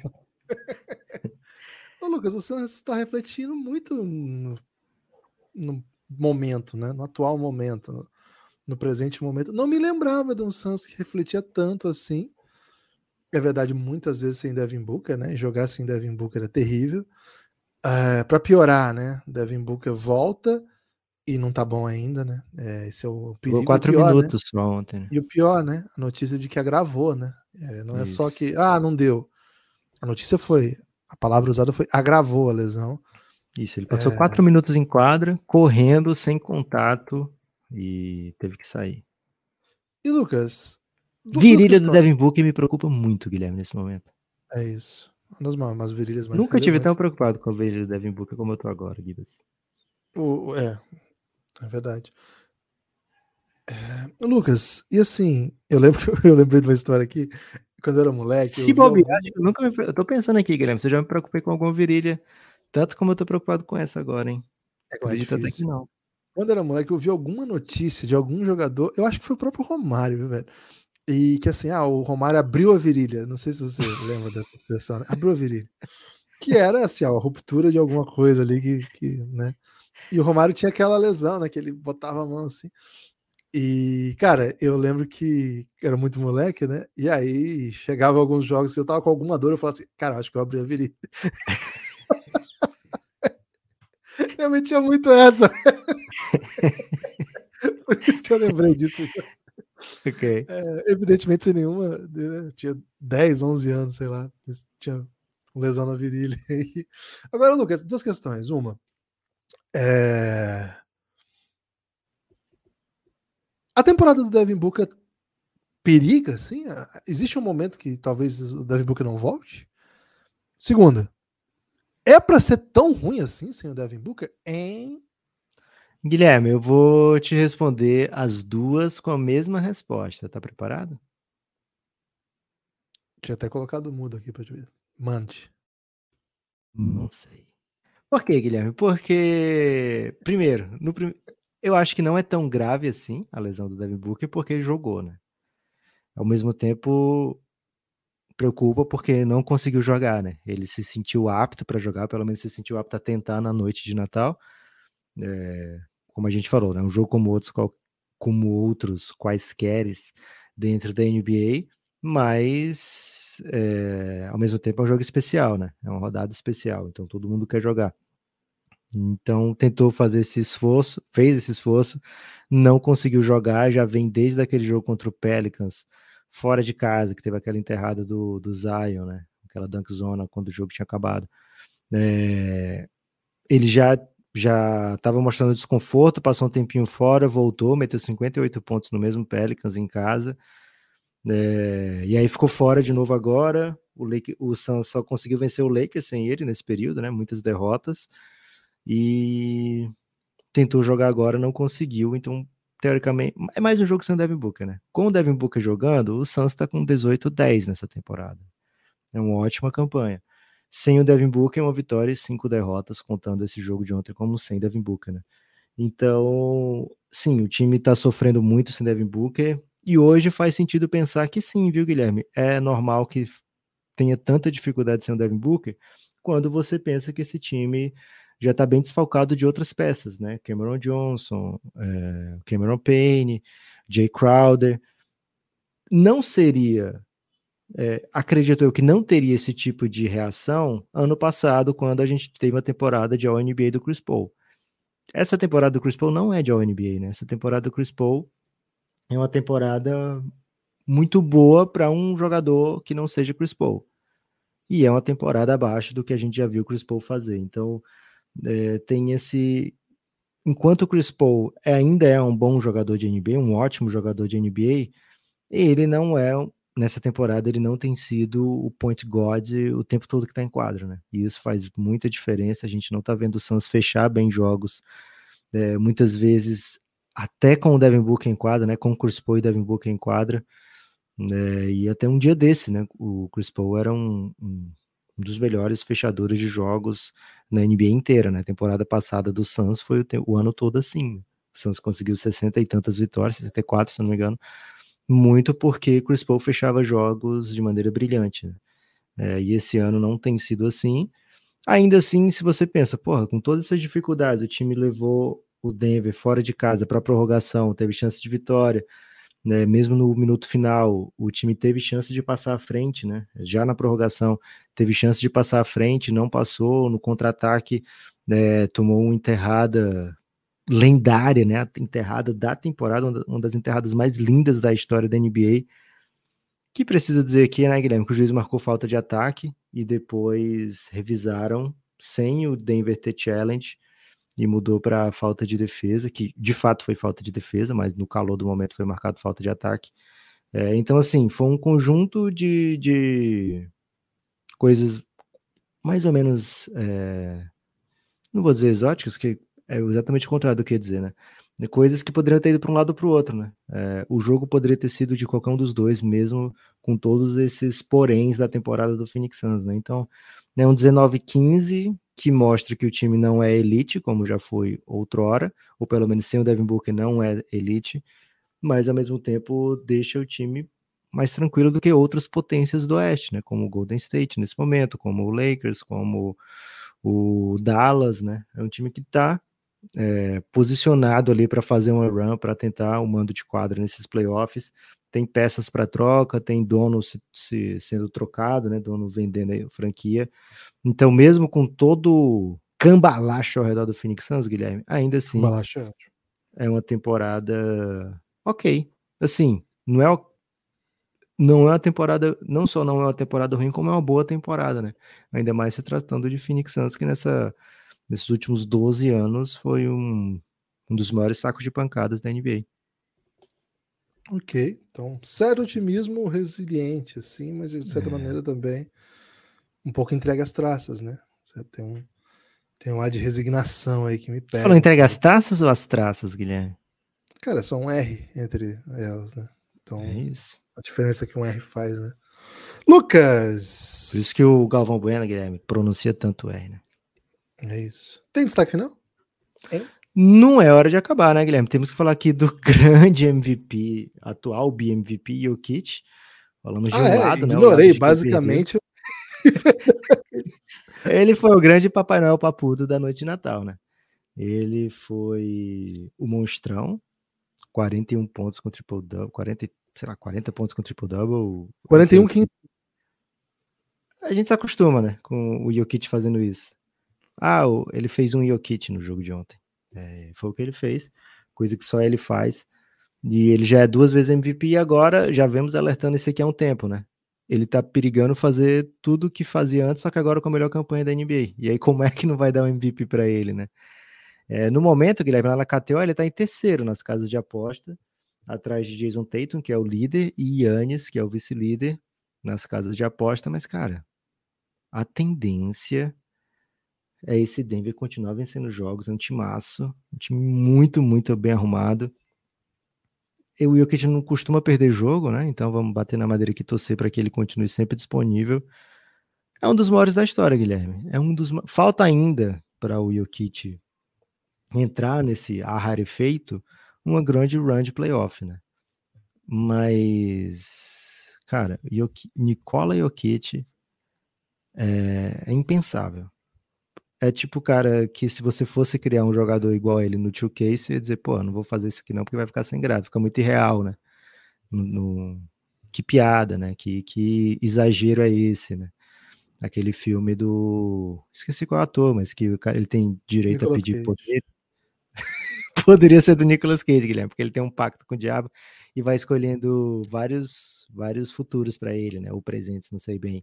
<laughs> Ô, Lucas, você está refletindo muito no, no momento, né? No atual momento, no, presente momento. Não me lembrava de um Suns que refletia tanto assim. É verdade, muitas vezes sem Devin Booker, né? E jogar sem Devin Booker é terrível. É, para piorar, né? Devin Booker volta e não tá bom ainda, né? É, esse é o perigo. Quatro pior, né? minutos só ontem. né? E o pior, né? A notícia de que agravou, né? É, não é só Isso. que, ah, não deu. A notícia foi, a palavra usada foi agravou a lesão. Isso, ele passou É. quatro minutos em quadra, correndo, sem contato, e teve que sair. E Lucas? Virilha do. Devin Booker me preocupa muito, Guilherme, nesse momento. É isso. Uma umas virilhas mais Nunca tive tão preocupado com a virilha do Devin Booker como eu tô agora, Gibas. O- é, é verdade. É, Lucas, e assim, eu lembro <laughs> eu lembrei de uma história aqui, quando eu era moleque. eu Se bobear, algum- eu nunca me... Eu tô pensando aqui, Guilherme, se eu já me preocupei com alguma virilha, tanto como eu tô preocupado com essa agora, hein? É Acredito até que não. Quando era moleque, eu vi alguma notícia de algum jogador, eu acho que foi o próprio Romário, velho? E que assim, ah, o Romário abriu a virilha. Não sei se você <laughs> lembra dessa expressão, né? Abriu a virilha. Que era assim, ó, a ruptura de alguma coisa ali que, que, né? E o Romário tinha aquela lesão, né? Que ele botava a mão assim. E, cara, eu lembro que era muito moleque, né? E aí chegava alguns jogos, se eu tava com alguma dor, eu falava assim, cara, acho que eu abri a virilha. <laughs> Realmente tinha muito essa. <laughs> Por isso que eu lembrei disso. Ok. É, evidentemente, sem nenhuma. né, Tinha 10, 11 anos, sei lá. Tinha lesão na virilha. <laughs> Agora, Lucas, duas questões. Uma. é, A temporada do Devin Booker periga, assim? Existe um momento que talvez o Devin Booker não volte? Segunda. É pra ser tão ruim assim sem o Devin Booker? Hein? Guilherme, eu vou te responder as duas com a mesma resposta. Tá preparado? Tinha até colocado mudo aqui pra te ver. Mande. Não sei. Por quê, Guilherme? Porque, primeiro, no prim- eu acho que não é tão grave assim a lesão do Devin Booker, porque ele jogou, né? Ao mesmo tempo, preocupa porque não conseguiu jogar, né? Ele se sentiu apto para jogar, pelo menos se sentiu apto a tentar na noite de Natal. É, como a gente falou, né? Um jogo como outros, como outros quaisquer dentro da NBA, mas é, ao mesmo tempo é um jogo especial, né? É uma rodada especial, então todo mundo quer jogar. Então tentou fazer esse esforço, fez esse esforço, não conseguiu jogar, já vem desde aquele jogo contra o Pelicans, fora de casa, que teve aquela enterrada do, do Zion, né? Aquela dunk zona quando o jogo tinha acabado. É, ele já já estava mostrando desconforto, passou um tempinho fora, voltou, meteu 58 pontos no mesmo Pelicans em casa. É, e aí ficou fora de novo agora. O, Lake, o Suns só conseguiu vencer o Lakers sem ele nesse período, né? Muitas derrotas. E tentou jogar agora, não conseguiu. Então, teoricamente, é mais um jogo sem o Devin Booker, né? Com o Devin Booker jogando, o Suns está com 18-10 nessa temporada. É uma ótima campanha. Sem o Devin Booker, uma vitória e cinco derrotas, contando esse jogo de ontem como sem Devin Booker, né? Então, sim, o time está sofrendo muito sem Devin Booker, e hoje faz sentido pensar que sim, viu, Guilherme? É normal que tenha tanta dificuldade sem o Devin Booker, quando você pensa que esse time já está bem desfalcado de outras peças, né? Cameron Johnson, é, Cameron Payne, Jay Crowder. Não seria, é, acredito eu, que não teria esse tipo de reação ano passado, quando a gente teve uma temporada de All-NBA do Chris Paul. Essa temporada do Chris Paul não é de All-NBA, né? Essa temporada do Chris Paul é uma temporada muito boa para um jogador que não seja Chris Paul. E é uma temporada abaixo do que a gente já viu o Chris Paul fazer. Então, é, tem esse. Enquanto o Chris Paul ainda é um bom jogador de NBA, um ótimo jogador de NBA, ele não é, nessa temporada, ele não tem sido o point guard o tempo todo que está em quadro, né? E isso faz muita diferença. A gente não está vendo o Suns fechar bem jogos. É, muitas vezes, até com o Devin Booker em quadra, né? Com o Chris Paul e Devin Booker em quadra. É, e até um dia desse, né? O Chris Paul era um, um dos melhores fechadores de jogos na NBA inteira, né? A temporada passada do Suns foi o, o, ano todo assim. O Suns conseguiu 60 e tantas vitórias, 64, se não me engano, muito porque Chris Paul fechava jogos de maneira brilhante. Né? É, e esse ano não tem sido assim. Ainda assim, se você pensa, porra, com todas essas dificuldades, o time levou o Denver fora de casa para prorrogação, teve chance de vitória, né, mesmo no minuto final, o time teve chance de passar à frente, né? Já na prorrogação, teve chance de passar à frente, não passou. No contra-ataque, né, tomou uma enterrada lendária, né? A enterrada da temporada, uma das enterradas mais lindas da história da NBA. Que precisa dizer aqui, né, Guilherme, que o juiz marcou falta de ataque e depois revisaram sem o Denver ter challenge e mudou para falta de defesa, que de fato foi falta de defesa, mas no calor do momento foi marcado falta de ataque. É, então, assim, foi um conjunto de, de coisas mais ou menos, é, não vou dizer exóticas, que é exatamente o contrário do que ia dizer, né? Coisas que poderiam ter ido para um lado ou para o outro, né? É, o jogo poderia ter sido de qualquer um dos dois, mesmo com todos esses poréns da temporada do Phoenix Suns, né? Então, né, um 19-15 que mostra que o time não é elite, como já foi outrora, ou pelo menos sem o Devin Booker não é elite, mas ao mesmo tempo deixa o time mais tranquilo do que outras potências do Oeste, né? Como o Golden State nesse momento, como o Lakers, como o Dallas, né? É um time que está é, posicionado ali para fazer uma run, para tentar o um mando de quadra nesses playoffs. Tem peças para troca, tem dono se, se, sendo trocado, né? Dono vendendo a franquia. Então, mesmo com todo cambalacho ao redor do Phoenix Suns, Guilherme, ainda assim é, é uma temporada ok. Assim, não é não é uma temporada, não só não é uma temporada ruim, como é uma boa temporada, né? Ainda mais se tratando de Phoenix Suns, que nessa nesses últimos 12 anos foi um, um dos maiores sacos de pancadas da NBA. Ok, então, sério otimismo resiliente, assim, mas de certa é. maneira também um pouco entrega as traças, né? Você tem um, tem um ar de resignação aí que me pega. Falou entrega as traças ou as traças, Guilherme? Cara, é só um R entre elas, né? Então, é isso. a diferença que um R faz, né? Lucas! Por isso que o Galvão Bueno, Guilherme, pronuncia tanto R, né? É isso. Tem destaque final? Hein? Não é hora de acabar, né, Guilherme? Temos que falar aqui do <laughs> grande MVP, atual BMVP, Jokic. Falamos de ah, um é, lado, né? Ignorei, basicamente. <laughs> Ele foi o grande Papai Noel papudo da noite de Natal, né? Ele foi o monstrão, 41 pontos com triple double, 40, sei lá, 40 pontos com triple double. 41 15. A gente se acostuma, né, com o Jokic fazendo isso. Ah, ele fez um Jokic no jogo de ontem. É, foi o que ele fez, coisa que só ele faz. E ele já é duas vezes MVP e agora já vemos alertando isso aqui há um tempo, né? Ele tá perigando fazer tudo que fazia antes, só que agora com a melhor campanha da NBA. E aí, como é que não vai dar um MVP para ele, né? É, no momento, Guilherme, na KTO, ele tá em terceiro nas casas de aposta, atrás de Jason Tatum, que é o líder, e Yannis, que é o vice-líder, nas casas de aposta. Mas, cara, a tendência é esse Denver continuar vencendo jogos, é um timaço, um time muito, muito bem arrumado. E o Jokic não costuma perder jogo, né? Então vamos bater na madeira aqui e torcer para que ele continue sempre disponível. É um dos maiores da história, Guilherme. É um dos falta ainda para o Jokic entrar nesse a rarefeito uma grande run de playoff, né? Mas, cara, Jokic, Nikola Jokic é, é impensável. É tipo, cara, que se você fosse criar um jogador igual ele no 2K, você ia dizer, pô, não vou fazer isso aqui não, porque vai ficar sem graça, fica muito irreal, né? No, no... Que piada, né? Que, que exagero é esse, né? Aquele filme do. Esqueci qual é o ator, mas que ele tem direito Nicolas a pedir Cage. poder. <laughs> Poderia ser do Nicolas Cage, Guilherme, porque ele tem um pacto com o diabo e vai escolhendo vários, vários futuros para ele, né? Ou presentes, não sei bem.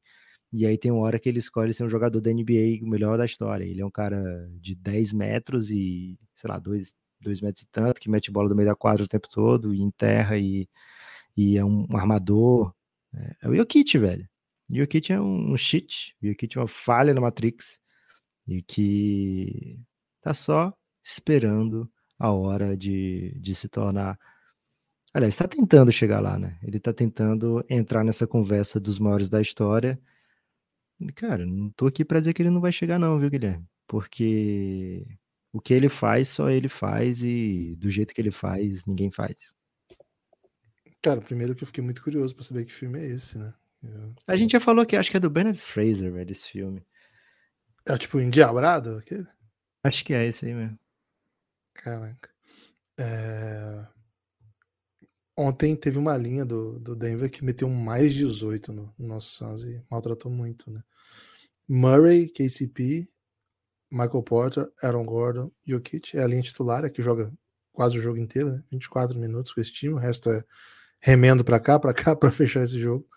E aí tem uma hora que ele escolhe ser um jogador da NBA o melhor da história. Ele é um cara de 10 metros e, sei lá, 2, 2 metros e tanto, que mete bola do meio da quadra o tempo todo, e enterra e, e é um, armador. É, é o Jokic, velho. O Jokic é um, um cheat, o Jokic é uma falha na Matrix e que tá só esperando a hora de, de se tornar. Aliás, está tentando chegar lá, né? Ele está tentando entrar nessa conversa dos maiores da história Cara, não tô aqui para dizer que ele não vai chegar, não, viu, Guilherme? Porque o que ele faz, só ele faz e do jeito que ele faz, ninguém faz. Cara, primeiro que eu fiquei muito curioso para saber que filme é esse, né? Eu... A gente já falou que acho que é do Bernard Fraser, velho, esse filme. É tipo Endiabrado? Aquele? Acho que é esse aí mesmo. Caraca. É... Ontem teve uma linha do, do Denver que meteu mais 18 no, no nosso Suns e maltratou muito, né? Murray, KCP, Michael Porter, Aaron Gordon, Jokic é a linha titular, é que joga quase o jogo inteiro, né? 24 minutos com esse time, o resto é remendo para cá, para cá, <laughs> para fechar esse jogo.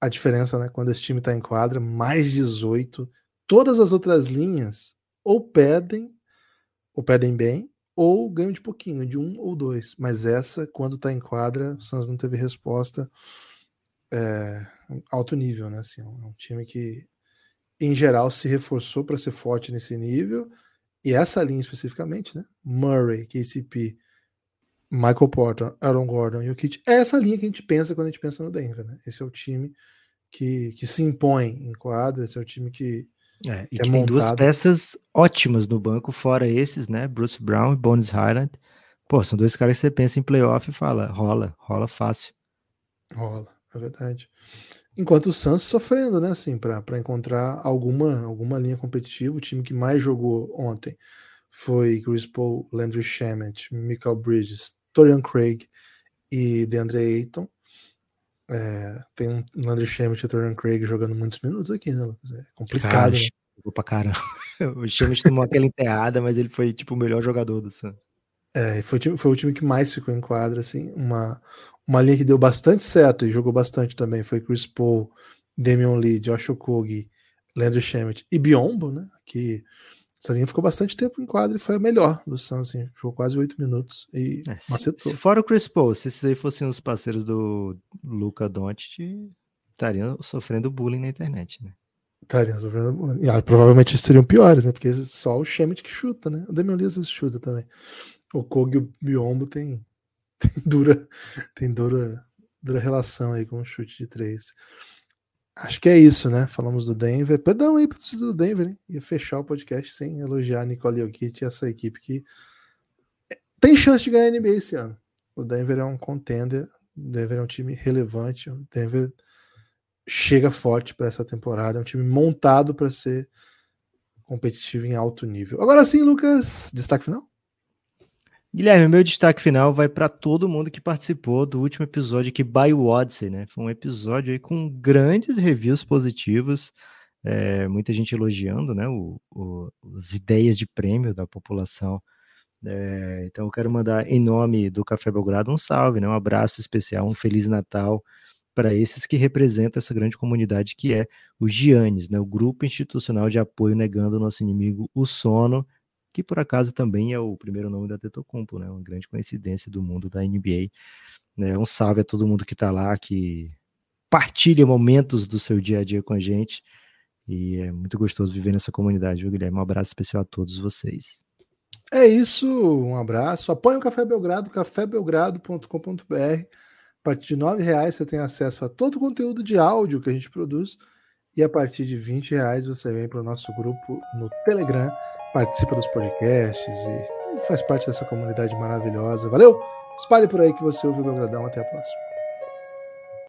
A diferença, né? Quando esse time tá em quadra, mais 18. Todas as outras linhas ou pedem, ou pedem bem, ou ganham de pouquinho, de um ou dois. Mas essa, quando tá em quadra, o Suns não teve resposta é, alto nível, né? Assim, é um time que, em geral, se reforçou para ser forte nesse nível. E essa linha especificamente, né? Murray, KCP, Michael Porter, Aaron Gordon e o Kit. É essa linha que a gente pensa quando a gente pensa no Denver, né? Esse é o time que, que se impõe em quadra, esse é o time que é, e é tem duas peças ótimas no banco, fora esses, né? Bruce Brown e Bones Highland. Pô, são dois caras que você pensa em playoff e fala, rola, rola fácil. Rola, é verdade. Enquanto o Suns sofrendo, né, assim, para encontrar alguma, alguma linha competitiva. O time que mais jogou ontem foi Chris Paul, Landry Shamet, Michael Bridges, Torian Craig e DeAndre Ayton. É, tem um Landry Shamet e o Torian Craig jogando muitos minutos aqui, né, Lucas? É complicado. Cara, né? Jogou pra caramba. <laughs> O Shamet tomou aquela enterrada, mas ele foi tipo o melhor jogador do Santos. É, foi, foi o time que mais ficou em quadra, assim, uma, uma linha que deu bastante certo e jogou bastante também foi Chris Paul, Damian Lee, Josh Okogie, Landry Shamet e Biombo, né, que essa linha ficou bastante tempo em quadra e foi a melhor do Suns, assim, jogou quase oito minutos e é, macetou. Se, fora o Chris Paul, se esses aí fossem os parceiros do Luca Doncic, estariam sofrendo bullying na internet, né? Estariam sofrendo bullying. Ah, provavelmente seriam piores, né? Porque só o Shemet que chuta, né? O Damian vezes chuta também. O Kog e o Biombo tem, <laughs> tem dura tem dura, dura relação aí com o chute de três. Acho que é isso, né? Falamos do Denver. Perdão aí do Denver, hein? Ia fechar o podcast sem elogiar a Nicole Jokic e essa equipe que tem chance de ganhar a NBA esse ano. O Denver é um contender, o Denver é um time relevante, o Denver chega forte para essa temporada, é um time montado para ser competitivo em alto nível. Agora sim, Lucas, destaque final? Guilherme, meu destaque final vai para todo mundo que participou do último episódio aqui, by Odyssey, né? Foi um episódio aí com grandes reviews positivos, é, muita gente elogiando, né? O, o, as ideias de prêmio da população. É, então eu quero mandar, em nome do Café Belgrado, um salve, né? Um abraço especial, um Feliz Natal para esses que representam essa grande comunidade que é o GIANES, né? O Grupo Institucional de Apoio Negando o Nosso Inimigo, o Sono, que por acaso também é o primeiro nome da Tetocumpo, né? Uma grande coincidência do mundo da NBA. Né? Um salve a todo mundo que está lá, que partilha momentos do seu dia a dia com a gente. E é muito gostoso viver nessa comunidade, viu, Guilherme? Um abraço especial a todos vocês. É isso, um abraço. Apoie o Café Belgrado, cafébelgrado.com.br. A partir de R$ reais você tem acesso a todo o conteúdo de áudio que a gente produz. E a partir de R$ reais você vem para o nosso grupo no Telegram participa dos podcasts e, faz parte dessa comunidade maravilhosa. Valeu? Espalhe por aí que você ouviu o Belgradão. Até a próxima.